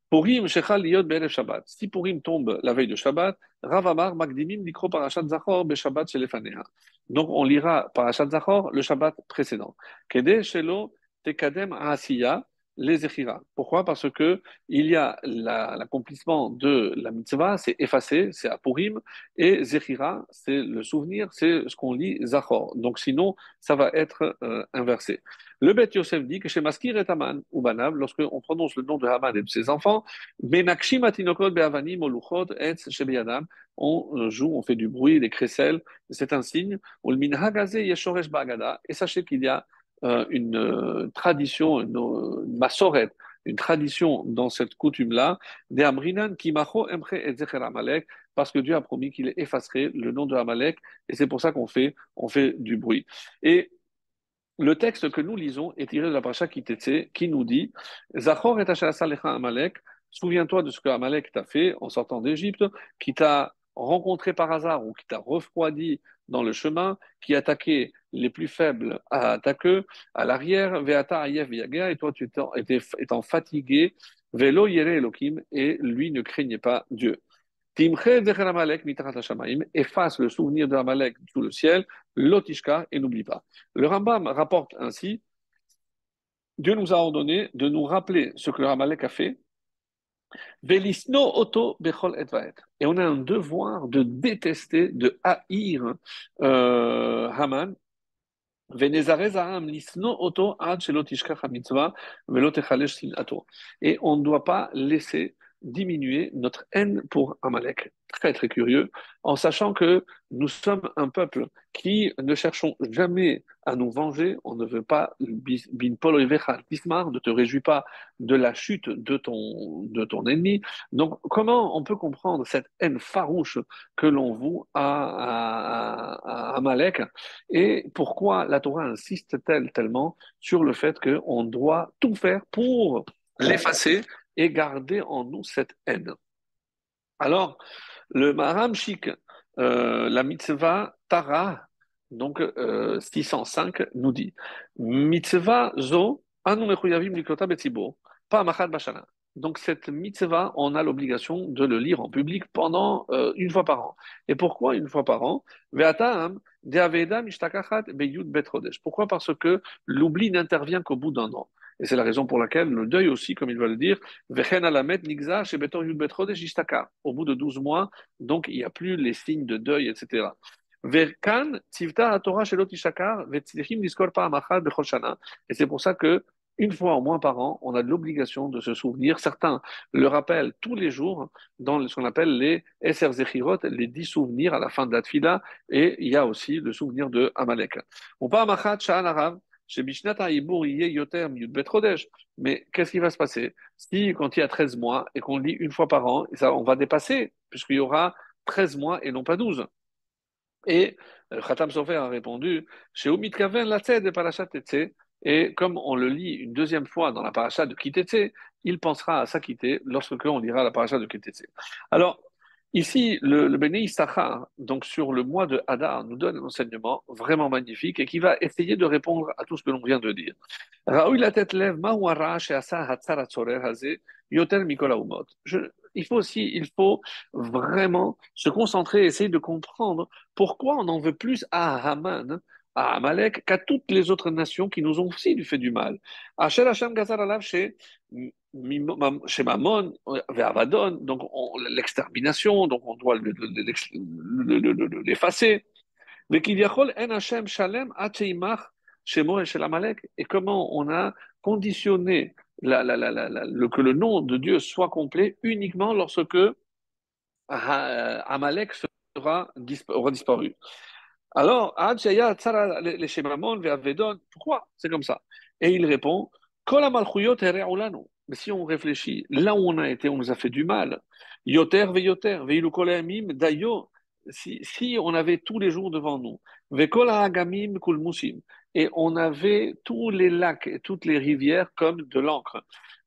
Purim, Shechal Yod Be'erev Shabbat. Si Purim tombe la veille de Shabbat, Ravamar Magdimim Nikro Parashat Zachor Be'Shabbat Shelefanea. Donc on lira Parashat Zachor le Shabbat précédent. Kede Shelo Tekadem Asiya les Zechira. Pourquoi? Parce que il y a l'accomplissement de la mitzvah, c'est effacé, c'est à Purim, et Zechira, c'est le souvenir, c'est ce qu'on lit Zachor. Donc sinon, ça va être euh, inversé. Le Bet Yosef dit que chez Maskir et Haman ou Banav, lorsqu'on prononce le nom de Haman et de ses enfants, on joue, on fait du bruit, des crécelles, c'est un signe. Et sachez qu'il y a euh, une euh, tradition, une, une tradition dans cette coutume-là, des Amrinan qui et Amalek, parce que Dieu a promis qu'il effacerait le nom de Amalek, et c'est pour ça qu'on fait, on fait du bruit. Et le texte que nous lisons est tiré de la paracha Kitetse, qui nous dit Zachor et Amalek, souviens-toi de ce que Amalek t'a fait en sortant d'Égypte, qui t'a rencontré par hasard ou qui t'a refroidi dans le chemin, qui attaquait les plus faibles à ta queue, à l'arrière, Veata Ayev et toi tu étais, étant fatigué, Velo Yere Elohim, et lui ne craignait pas Dieu. Efface le souvenir de Amalek sous le ciel, Lotishka, et n'oublie pas. Le Rambam rapporte ainsi Dieu nous a ordonné de nous rappeler ce que Amalek a fait Et on a un devoir de détester, de haïr euh, Haman. Et on ne doit pas laisser diminuer notre haine pour Amalek. Très, très curieux, en sachant que nous sommes un peuple qui ne cherchons jamais à nous venger. On ne veut pas, bin polo ne te réjouis pas de la chute de ton, de ton ennemi. Donc, comment on peut comprendre cette haine farouche que l'on voue à, à, Amalek? Et pourquoi la Torah insiste-t-elle tellement sur le fait qu'on doit tout faire pour l'effacer et garder en nous cette haine. Alors, le Maharam Shik, euh, la mitzvah Tara, donc 605, euh, nous dit Mitzvah zo anu mechuyavim likota betzibur, pas machad bashana. Donc cette mitzvah, on a l'obligation de le lire en public pendant euh, une fois par an. Et pourquoi une fois par an? Pourquoi? Parce que l'oubli n'intervient qu'au bout d'un an. Et c'est la raison pour laquelle le deuil aussi, comme il va le dire, au bout de 12 mois, donc il n'y a plus les signes de deuil, etc. Et c'est pour ça que une fois au moins par an, on a l'obligation de se souvenir. Certains le rappellent tous les jours dans ce qu'on appelle les Eser Zechirot, les dix souvenirs à la fin de la Tfila, et il y a aussi le souvenir de Amalek. On parle Machat Sha'an Arav, chez mais qu'est-ce qui va se passer? Si, quand il y a 13 mois et qu'on lit une fois par an, on va dépasser, puisqu'il y aura 13 mois et non pas 12. Et euh, Khatam Sofer a répondu chez Kaven la de Parashat et comme on le lit une deuxième fois dans la paracha de Kitetse, il pensera à s'acquitter lorsque on lira la paracha de Kitetse. Alors, Ici, le, le Béné donc sur le mois de Hadar, nous donne un enseignement vraiment magnifique et qui va essayer de répondre à tout ce que l'on vient de dire. Raoui la tête lève, il faut aussi, il faut vraiment se concentrer, essayer de comprendre pourquoi on en veut plus à Haman, à Amalek, qu'à toutes les autres nations qui nous ont aussi du fait du mal. Chez Mammon, Avadon, donc l'extermination, donc on doit l'effacer. Mais qu'il y a en Hashem Shalem chez Mo et chez Amalek. Et comment on a conditionné la, la, la, le, que le nom de Dieu soit complet uniquement lorsque Amalek sera aura disparu. Alors, pourquoi c'est comme ça? Et il répond mais si on réfléchit, là où on a été, on nous a fait du mal. Yoter dayo. Si, on avait tous les jours devant nous, et on avait tous les lacs et toutes les rivières comme de l'encre.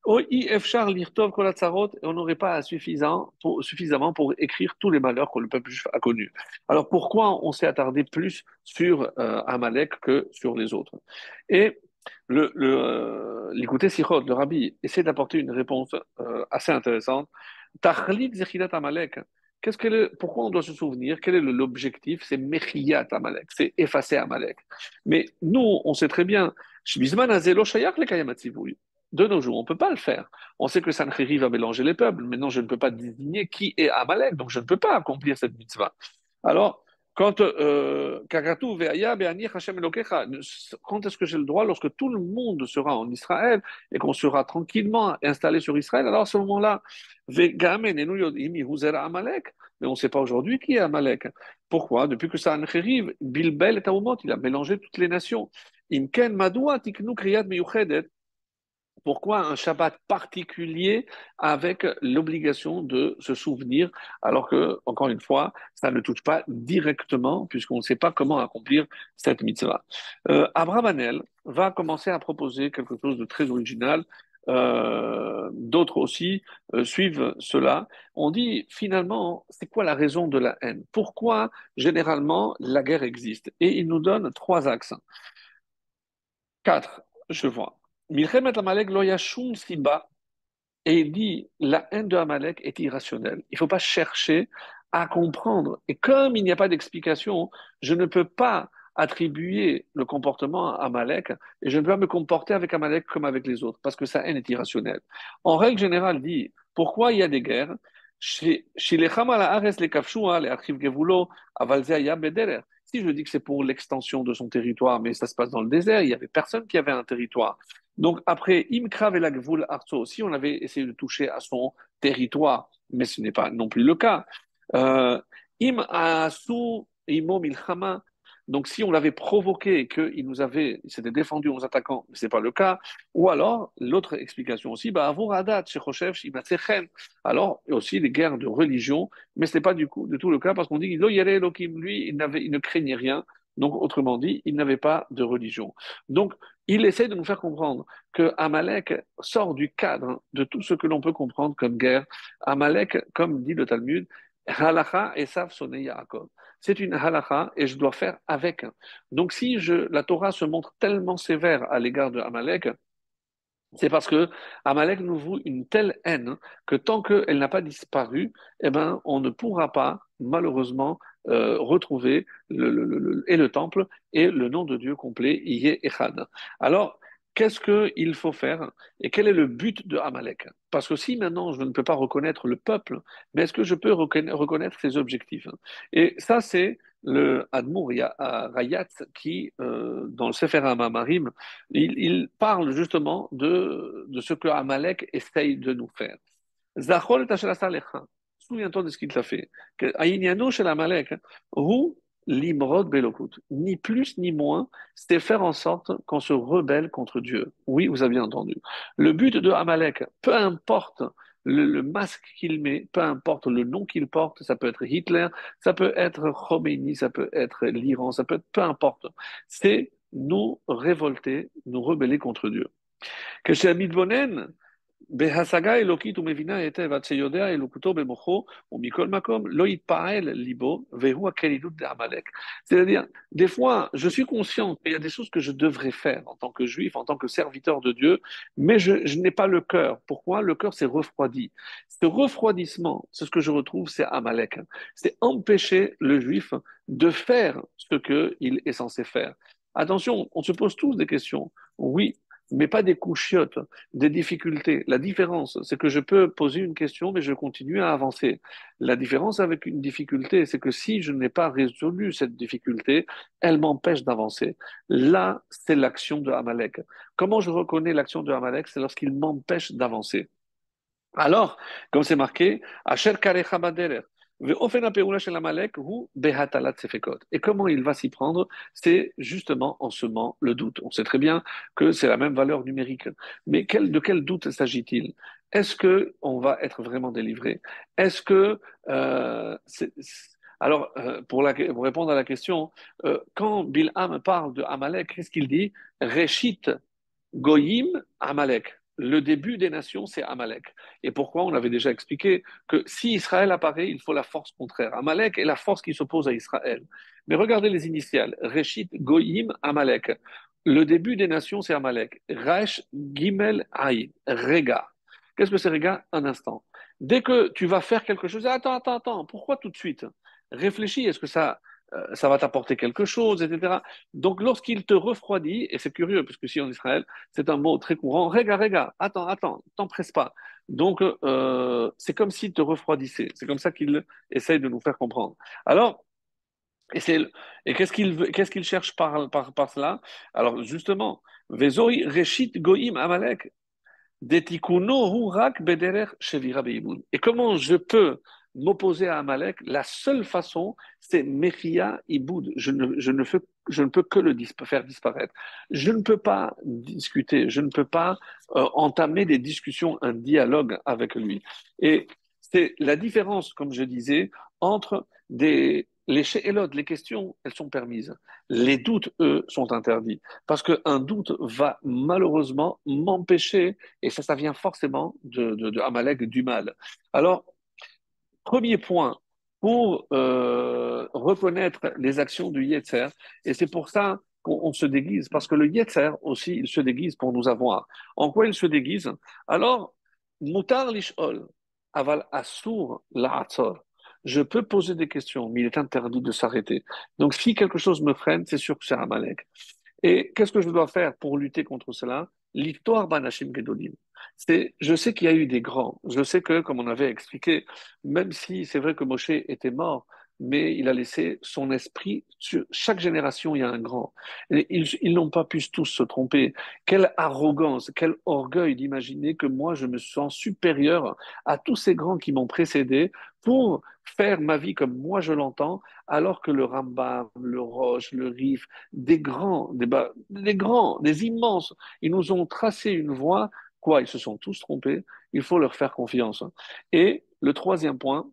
on n'aurait pas suffisant suffisamment pour écrire tous les malheurs que le peuple juif a connus. Alors pourquoi on s'est attardé plus sur euh, Amalek que sur les autres? Et le, le, euh, l'écouter Sichot, le rabbi, essaie d'apporter une réponse euh, assez intéressante. Tachlit Zechidat Amalek. Que le, pourquoi on doit se souvenir? Quel est l'objectif? C'est Mechiyat Amalek, c'est effacer Amalek. Mais nous, on sait très bien, de nos jours, on ne peut pas le faire. On sait que Sancheri va mélanger les peuples. Maintenant, je ne peux pas désigner qui est Amalek, donc je ne peux pas accomplir cette mitzvah. Alors, quand euh, quand est-ce que j'ai le droit lorsque tout le monde sera en Israël et qu'on sera tranquillement installé sur Israël Alors à ce moment-là, mais on ne sait pas aujourd'hui qui est Amalek. Pourquoi? Depuis que ça arrive, Bilbel et Taumot, il a mélangé toutes les nations. Imken Madoua Tiknu Kriyat Meyuchedet. Pourquoi un Shabbat particulier avec l'obligation de se souvenir, alors que, encore une fois, ça ne touche pas directement, puisqu'on ne sait pas comment accomplir cette mitzvah. Euh, Abraham Anel va commencer à proposer quelque chose de très original. Euh, d'autres aussi euh, suivent cela. On dit finalement, c'est quoi la raison de la haine? Pourquoi généralement la guerre existe? Et il nous donne trois axes. Quatre, je vois. Et il dit, la haine de Amalek est irrationnelle. Il ne faut pas chercher à comprendre. Et comme il n'y a pas d'explication, je ne peux pas attribuer le comportement à Amalek et je ne peux pas me comporter avec Amalek comme avec les autres parce que sa haine est irrationnelle. En règle générale, dit pourquoi il y a des guerres? Si je dis que c'est pour l'extension de son territoire, mais ça se passe dans le désert, il n'y avait personne qui avait un territoire. Donc après, Imkrav et Lagvul on avait essayé de toucher à son territoire, mais ce n'est pas non plus le cas. Euh, Im donc, si on l'avait provoqué et qu'il nous avait, s'était défendu aux attaquants, ce n'est pas le cas. Ou alors, l'autre explication aussi, bah, alors, aussi les guerres de religion, mais ce n'est pas du, coup, tout le cas parce qu'on dit lui, il ne craignait rien. Donc, autrement dit, il n'avait pas de religion. Donc, il essaie de nous faire comprendre que Amalek sort du cadre de tout ce que l'on peut comprendre comme guerre. Amalek, comme dit le Talmud, Halacha et Sav Yaakov c'est une halakha et je dois faire avec. Donc si la Torah se montre tellement sévère à l'égard de Amalek, c'est parce que Amalek nous voue une telle haine que tant qu'elle n'a pas disparu, eh ben, on ne pourra pas, malheureusement, euh, retrouver le, et le temple et le nom de Dieu complet, Yé Echad. Alors, qu'est-ce qu'il faut faire et quel est le but de Amalek? Parce que si maintenant je ne peux pas reconnaître le peuple, mais est-ce que je peux reconnaître ses objectifs? Et ça, c'est le Admour Rayat qui, euh, dans le Sefer Marim, il, parle justement de, de ce que Amalek essaye de nous faire. Souviens-toi de ce qu'il t'a fait. Chez Amalek, où l'imrod belokut. Ni plus ni moins, c'était faire en sorte qu'on se rebelle contre Dieu. Oui, vous avez entendu. Le but de Amalek, peu importe le, masque qu'il met, peu importe le nom qu'il porte, ça peut être Hitler, ça peut être Khomeini, ça peut être l'Iran, ça peut être peu importe. C'est nous révolter, nous rebeller contre Dieu. Que chez Amidbonen, c'est-à-dire, des fois, je suis conscient qu'il y a des choses que je devrais faire en tant que juif, en tant que serviteur de Dieu, mais je, je n'ai pas le cœur. Pourquoi? Le cœur s'est refroidi. Ce refroidissement, c'est ce que je retrouve, c'est Amalek. C'est empêcher le juif de faire ce qu'il est censé faire. Attention, on se pose tous des questions. Oui, mais pas des couchiottes, des difficultés. La différence, c'est que je peux poser une question, mais je continue à avancer. La différence avec une difficulté, c'est que si je n'ai pas résolu cette difficulté, elle m'empêche d'avancer. Là, c'est l'action de Amalek. Comment je reconnais l'action de Amalek? C'est lorsqu'il m'empêche d'avancer. Alors, comme c'est marqué, Asher et comment il va s'y prendre? C'est justement en semant le doute. On sait très bien que c'est la même valeur numérique. Mais de quel doute s'agit-il? Est-ce qu'on va être vraiment délivré? Est-ce que... Euh, alors, euh, pour, répondre à la question, euh, quand Bilham parle de Amalek, qu'est-ce qu'il dit? Réchit Goyim Amalek le début des nations, c'est Amalek. Et pourquoi On avait déjà expliqué que si Israël apparaît, il faut la force contraire. Amalek est la force qui s'oppose à Israël. Mais regardez les initiales. Reshit, Goyim, Amalek. Le début des nations, c'est Amalek. Resh, Gimel, Aï, Rega. Qu'est-ce que c'est Rega? Un instant. Dès que tu vas faire quelque chose, attends, attends, attends, pourquoi tout de suite? Réfléchis, est-ce que ça, ça va t'apporter quelque chose, etc. Donc, lorsqu'il te refroidit, et c'est curieux, puisque si en Israël, c'est un mot très courant, rega, rega, attends, attends, t'empresse pas. Donc, euh, c'est comme s'il te refroidissait. C'est comme ça qu'il essaye de nous faire comprendre. Alors, et, et qu'est-ce qu'il qu'est-ce qu'il cherche par, par, par cela? Alors, justement, Vezoi Reshit Goim Amalek. Et comment je peux m'opposer à Amalek, la seule façon, c'est Mechia Iboud. Je ne, je, ne je ne peux que le faire disparaître. Je ne peux pas discuter, je ne peux pas euh, entamer des discussions, un dialogue avec lui. Et c'est la différence, comme je disais, entre des, les shéélot, les questions, elles sont permises. Les doutes, eux, sont interdits. Parce qu'un doute va malheureusement m'empêcher, et ça, ça vient forcément de, de, de Amalek, du mal. Alors, Premier point pour euh, reconnaître les actions du Yetzer, et c'est pour ça qu'on se déguise, parce que le Yetzer aussi, il se déguise pour nous avoir. En quoi il se déguise? Alors, mutar lishol, aval asur la'atzor. Je peux poser des questions, mais il est interdit de s'arrêter. Donc, si quelque chose me freine, c'est sûr que c'est Amalek. Et qu'est-ce que je dois faire pour lutter contre cela? L'histoire Banashim Gedolim. C'est, je sais qu'il y a eu des grands. Je sais que, comme on avait expliqué, même si c'est vrai que Moshe était mort, mais il a laissé son esprit sur chaque génération, il y a un grand. Et ils, ils n'ont pas pu tous se tromper. Quelle arrogance, quel orgueil d'imaginer que moi, je me sens supérieur à tous ces grands qui m'ont précédé pour faire ma vie comme moi je l'entends, alors que le Rambam, le Roche, le Rif, des grands, des, des grands, des immenses, ils nous ont tracé une voie. Quoi Ils se sont tous trompés. Il faut leur faire confiance. Et le troisième point,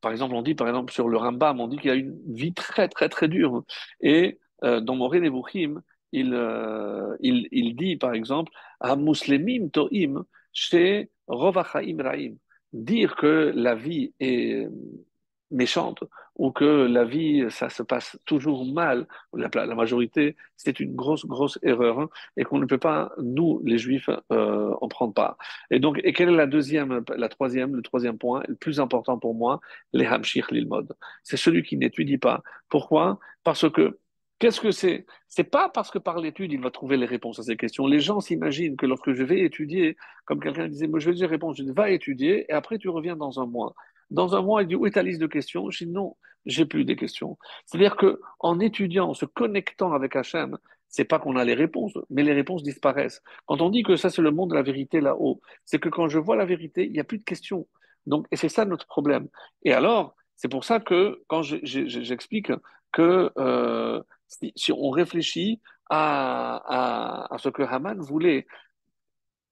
par exemple, on dit, par exemple, sur le Rambam, on dit qu'il a une vie très, très, très dure. Et euh, dans Moré Nebuchim, il, euh, il, il, dit, par exemple, à Muslimim To'im, chez Rovachaim Raim, dire que la vie est méchante ou que la vie, ça se passe toujours mal, la, la majorité, c'est une grosse, grosse erreur hein, et qu'on ne peut pas, nous, les juifs, euh, en prendre part. Et donc, et quelle est la deuxième, la troisième, le troisième point, le plus important pour moi, les hamshir l'ilmod. C'est celui qui n'étudie pas. Pourquoi? Parce que Qu'est-ce que c'est? C'est pas parce que par l'étude, il va trouver les réponses à ces questions. Les gens s'imaginent que lorsque je vais étudier, comme quelqu'un disait, moi je vais dire réponse, je dis, va étudier, et après tu reviens dans un mois. Dans un mois, il dit, où est ta liste de questions? Je dis, non, j'ai plus des questions. C'est-à-dire que en étudiant, en se connectant avec Hachem, c'est pas qu'on a les réponses, mais les réponses disparaissent. Quand on dit que ça c'est le monde de la vérité là-haut, c'est que quand je vois la vérité, il n'y a plus de questions. Donc, et c'est ça notre problème. Et alors, c'est pour ça que quand j'explique que euh, si, on réfléchit à, ce que Haman voulait,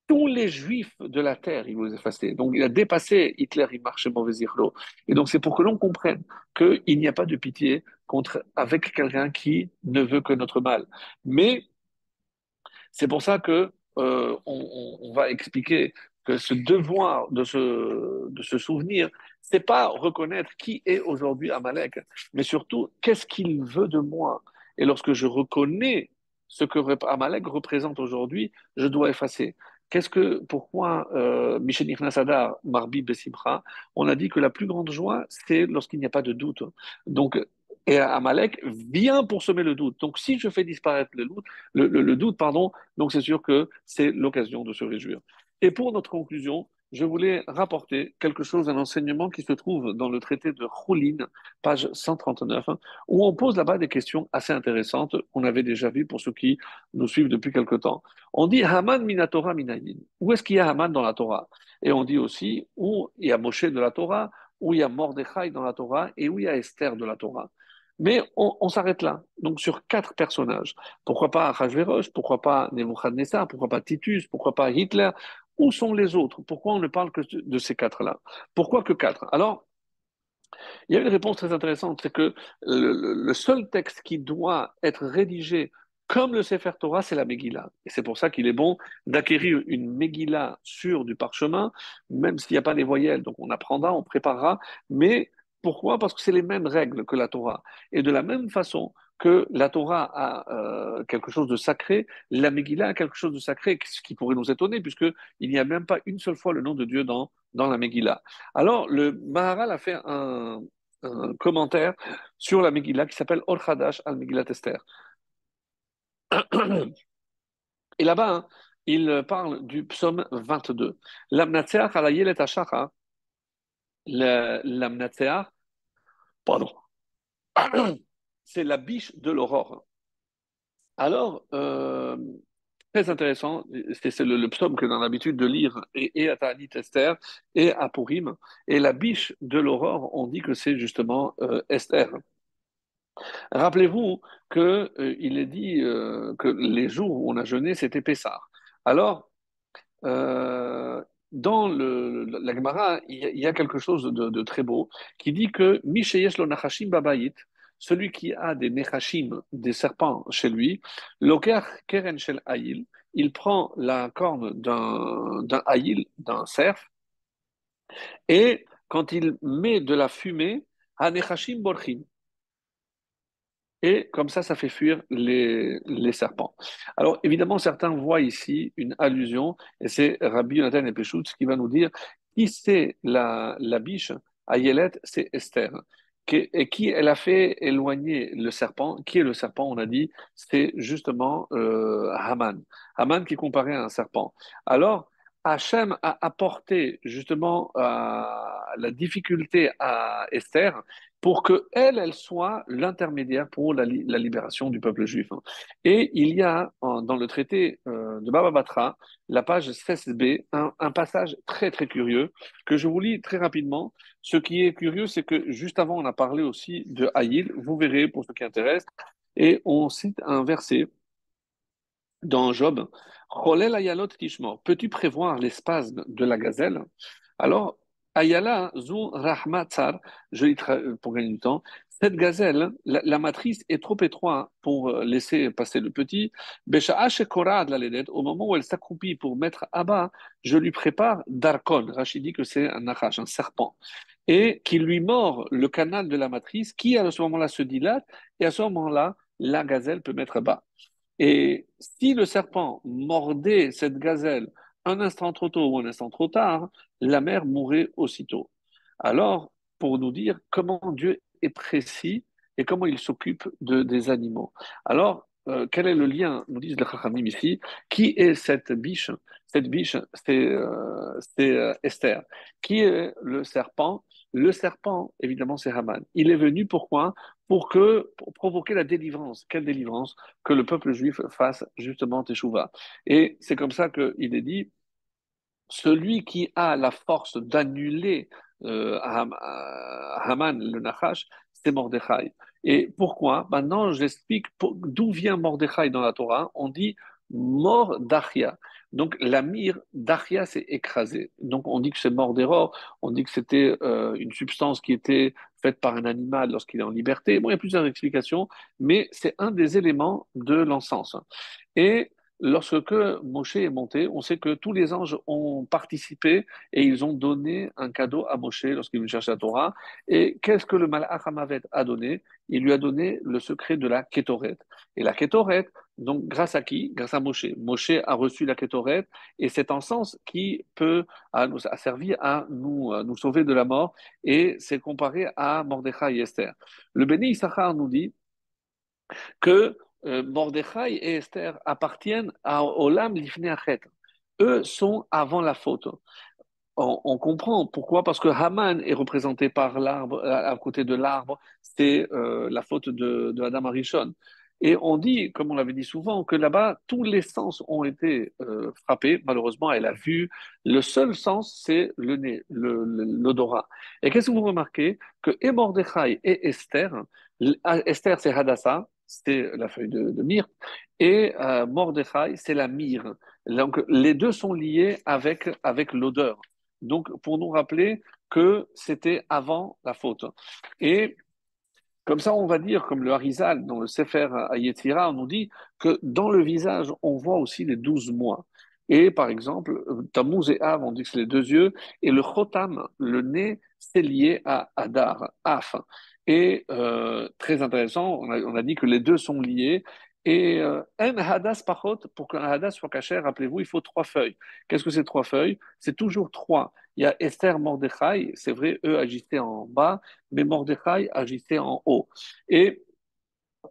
tous les juifs de la terre, il vous effacer. Donc il a dépassé Hitler, il marchait mauvais irlo. Et donc c'est pour que l'on comprenne qu'il n'y a pas de pitié contre, avec quelqu'un qui ne veut que notre mal. Mais c'est pour ça que euh, on, va expliquer que ce devoir de se, de se souvenir, c'est pas reconnaître qui est aujourd'hui Amalek, mais surtout qu'est-ce qu'il veut de moi? Et lorsque je reconnais ce que Amalek représente aujourd'hui, je dois effacer. Qu'est-ce que, pourquoi euh, Michel Sadar, Marbi Bessimra, on a dit que la plus grande joie, c'est lorsqu'il n'y a pas de doute. Donc, et Amalek vient pour semer le doute. Donc, si je fais disparaître le doute, le doute, pardon, donc c'est sûr que c'est l'occasion de se réjouir. Et pour notre conclusion, je voulais rapporter quelque chose, un enseignement qui se trouve dans le traité de Choulin, page 139, où on pose là-bas des questions assez intéressantes qu'on avait déjà vues pour ceux qui nous suivent depuis quelque temps. On dit Haman minatora minayin. Où est-ce qu'il y a Haman dans la Torah? Et on dit aussi où il y a Moshe de la Torah, où il y a Mordechai dans la Torah et où il y a Esther de la Torah. Mais on, s'arrête là, donc sur quatre personnages. Pourquoi pas Achashverosh? Pourquoi pas Nebuchadnezzar? Pourquoi pas Titus? Pourquoi pas Hitler? Où sont les autres? Pourquoi on ne parle que de ces quatre-là? Pourquoi que quatre? Alors, il y a une réponse très intéressante, c'est que le, seul texte qui doit être rédigé comme le Sefer Torah, c'est la Megillah. Et c'est pour ça qu'il est bon d'acquérir une Megillah sur du parchemin, même s'il n'y a pas les voyelles. Donc on apprendra, on préparera. Mais pourquoi? Parce que c'est les mêmes règles que la Torah. Et de la même façon, que la Torah a euh, quelque chose de sacré, la Megillah a quelque chose de sacré, ce qui pourrait nous étonner, puisqu'il n'y a même pas une seule fois le nom de Dieu dans, dans la Megillah. Alors, le Maharal a fait un, commentaire sur la Megillah qui s'appelle Or Hadash al Megillah Tester. Et là-bas, hein, il parle du psaume 22. L'amnatseach ala ashacha, l'amnatseach, pardon, c'est la biche de l'aurore. Alors, euh, très intéressant, c'est le, psaume que l'on a l'habitude de lire et, à Ta'anit Esther et à Purim. Et la biche de l'aurore, on dit que c'est justement euh, Esther. Rappelez-vous qu'il euh, est dit que les jours où on a jeûné, c'était Pessah. Alors, dans le, la Gemara, il y, a quelque chose de, très beau qui dit que lo nachashim celui qui a des nechashim, des serpents chez lui, loker keren shel aïl, il prend la corne d'un aïl, d'un cerf, et quand il met de la fumée, à nechashim borchim. Et comme ça, ça fait fuir les, serpents. Alors, évidemment, certains voient ici une allusion, et c'est Rabbi Yonatan et qui va nous dire qui c'est la, biche Ayelet, c'est Esther et qui elle a fait éloigner le serpent? Qui est le serpent On a dit, c'est justement euh, Haman. Haman qui comparait à un serpent. Alors, Hachem a apporté justement à, la difficulté à Esther pour que elle, elle soit l'intermédiaire pour la, libération du peuple juif. Et il y a dans le traité euh, de Baba Batra, la page 16b, un, passage très très curieux que je vous lis très rapidement. Ce qui est curieux, c'est que juste avant, on a parlé aussi de Haïl. Vous verrez pour ceux qui intéressent. Et on cite un verset dans Job. Peux-tu prévoir l'espace de la gazelle? Alors, Ayala, Zu Rahmatzar, je lis pour gagner du temps, cette gazelle, la, matrice est trop étroite pour euh, laisser passer le petit. Au moment où elle s'accroupit pour mettre à bas, je lui prépare Darkon. Rachid dit que c'est un nachash, un serpent. Et qui lui mord le canal de la matrice, qui à ce moment-là se dilate, et à ce moment-là, la gazelle peut mettre bas. Et si le serpent mordait cette gazelle un instant trop tôt ou un instant trop tard, la mère mourrait aussitôt. Alors, pour nous dire comment Dieu est précis et comment il s'occupe de, des animaux. Alors, euh, quel est le lien, nous disent les Chachamim ici, qui est cette biche Cette biche, c'est euh, euh, Esther. Qui est le serpent Le serpent, évidemment, c'est Haman. Il est venu pourquoi pour, que, provoquer la délivrance. Quelle délivrance? Que le peuple juif fasse justement Teshuvah. Et c'est comme ça qu'il est dit, celui qui a la force d'annuler euh, Haman, le Nachash, c'est Mordechai. Et pourquoi? Maintenant, j'explique d'où vient Mordechai dans la Torah. On dit mort d'Achia. Donc la mire d'Achia s'est écrasée. Donc on dit que c'est mort d'erreur, on dit que c'était euh, une substance qui était faite par un animal lorsqu'il est en liberté. Bon, il y a plusieurs explications, mais c'est un des éléments de l'encens. Et lorsque Moshe est monté, on sait que tous les anges ont participé et ils ont donné un cadeau à Moshe lorsqu'il chercher la Torah. Et qu'est-ce que le Malach Hamavet a donné? Il lui a donné le secret de la Ketoret. Et la Ketoret, donc grâce à qui? Grâce à Moshe. Moshe a reçu la Ketoret et cet encens qui peut a, servi à nous, nous sauver de la mort et c'est comparé à Mordechai et Esther. Le Béni Issachar nous dit que Mordechai et Esther appartiennent à Olam Lifnei Eux sont avant la faute. On, comprend pourquoi, parce que Haman est représenté par l'arbre, à, côté de l'arbre, c'est euh, la faute de, Adam Arishon. Et on dit, comme on l'avait dit souvent, que là-bas, tous les sens ont été euh, frappés. Malheureusement, elle a vu. Le seul sens, c'est le nez, l'odorat. Et qu'est-ce que vous remarquez? Que Mordechai et Esther, Esther c'est Hadassah, c'est la feuille de, de myrte, et euh, Mordechai, c'est la myrrhe. Donc, les deux sont liés avec, avec l'odeur. Donc, pour nous rappeler que c'était avant la faute. Et comme ça, on va dire, comme le Harizal dans le Sefer Ayetira, on nous dit que dans le visage, on voit aussi les douze mois. Et par exemple, Tammuz et Av, on dit que c'est les deux yeux, et le Chotam, le nez, c'est lié à Adar, Af. Et euh, très intéressant, on a, dit que les deux sont liés. Et un euh, hadas pachot, pour qu'un hadas soit caché, rappelez-vous, il faut trois feuilles. Qu'est-ce que c'est trois feuilles? C'est toujours trois. Il y a Esther, Mordechai, c'est vrai, eux agissaient en bas, mais Mordechai agissait en haut. Et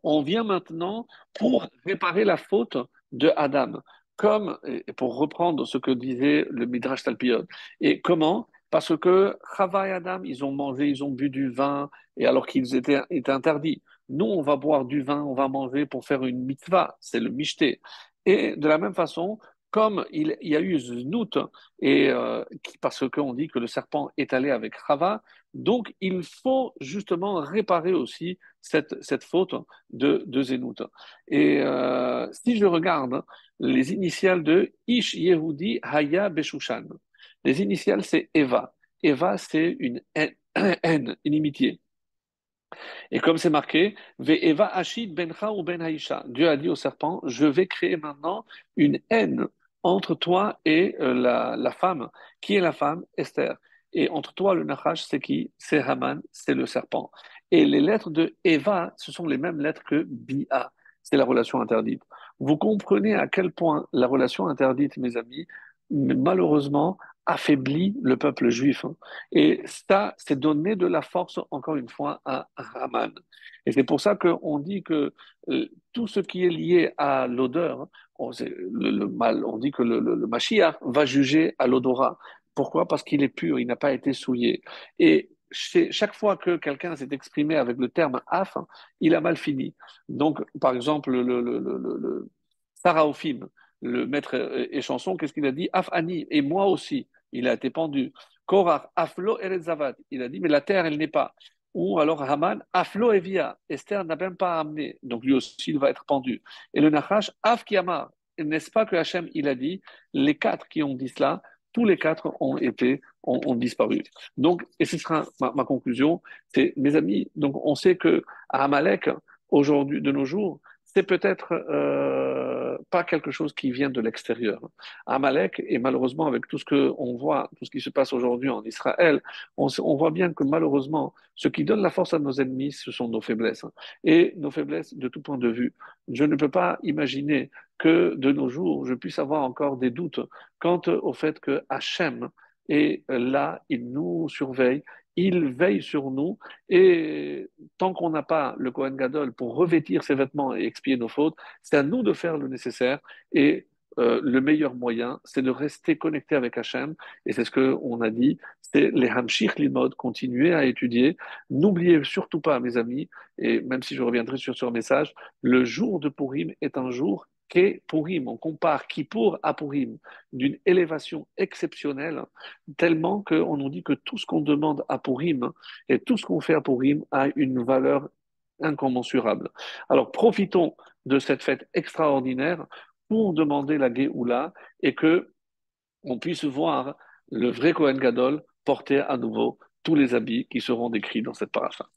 on vient maintenant pour réparer la faute de Adam, comme, pour reprendre ce que disait le Midrash Talpiot. Et comment? Parce que Chava et Adam, ils ont mangé, ils ont bu du vin, et alors qu'ils étaient, interdits. Nous, on va boire du vin, on va manger pour faire une mitzvah, c'est le mishté. Et de la même façon, comme il, y a eu Znout, et euh, parce qu'on dit que le serpent est allé avec Chava, donc il faut justement réparer aussi cette, cette faute de, de Zenout. Et euh, si je regarde les initiales de Ish Yehudi Haya Beshushan, les initiales, c'est Eva. Eva, c'est une haine, une inimitié. Et comme c'est marqué, Eva Ashid Bencha ou Ben Haïcha. Dieu a dit au serpent, je vais créer maintenant une haine entre toi et euh, la, femme. Qui est la femme? Esther. Et entre toi, le Nachash, c'est qui? C'est Haman, c'est le serpent. Et les lettres de Eva, ce sont les mêmes lettres que Bia. C'est la relation interdite. Vous comprenez à quel point la relation interdite, mes amis, malheureusement, affaiblit le peuple juif. Hein. Et ça, c'est donner de la force, encore une fois, à Haman. Et c'est pour ça qu'on dit que euh, tout ce qui est lié à l'odeur, on, le, mal, on dit que le, le, Mashiach va juger à l'odorat. Pourquoi? Parce qu'il est pur, il n'a pas été souillé. Et chaque fois que quelqu'un s'est exprimé avec le terme af, il a mal fini. Donc, par exemple, le, le, le, le Saraofim, le maître échanson, qu'est-ce qu'il a dit? Af ani, et moi aussi, il a été pendu. Korach, aflo erezavat, il a dit, mais la terre, elle n'est pas. Ou alors Haman, aflo evia, Esther n'a même pas amené, donc lui aussi, il va être pendu. Et le Nachash, af kiamar, n'est-ce pas que Hachem, il a dit, les quatre qui ont dit cela, tous les quatre ont été, ont, disparu. Donc, et ce sera ma, conclusion, c'est, mes amis, donc on sait que Amalek, aujourd'hui, de nos jours, c'est peut-être euh, pas quelque chose qui vient de l'extérieur. Amalek, et malheureusement avec tout ce qu'on voit, tout ce qui se passe aujourd'hui en Israël, on, voit bien que malheureusement, ce qui donne la force à nos ennemis, ce sont nos faiblesses. Et nos faiblesses de tout point de vue. Je ne peux pas imaginer que de nos jours, je puisse avoir encore des doutes quant au fait que Hachem est là, il nous surveille, il veille sur nous. Et tant qu'on n'a pas le Kohen Gadol pour revêtir ses vêtements et expier nos fautes, c'est à nous de faire le nécessaire. Et euh, le meilleur moyen, c'est de rester connecté avec Hachem. Et c'est ce qu'on a dit, c'est les Hamshich Limod, continuer à étudier. N'oubliez surtout pas, mes amis, et même si je reviendrai sur ce message, le jour de Purim est un jour qu'est Purim. On compare Kippour à Purim d'une élévation exceptionnelle, tellement qu'on nous dit que tout ce qu'on demande à Purim et tout ce qu'on fait à a une valeur incommensurable. Alors profitons de cette fête extraordinaire pour demander la Géoula et que on puisse voir le vrai Kohen Gadol porter à nouveau tous les habits qui seront décrits dans cette paracha.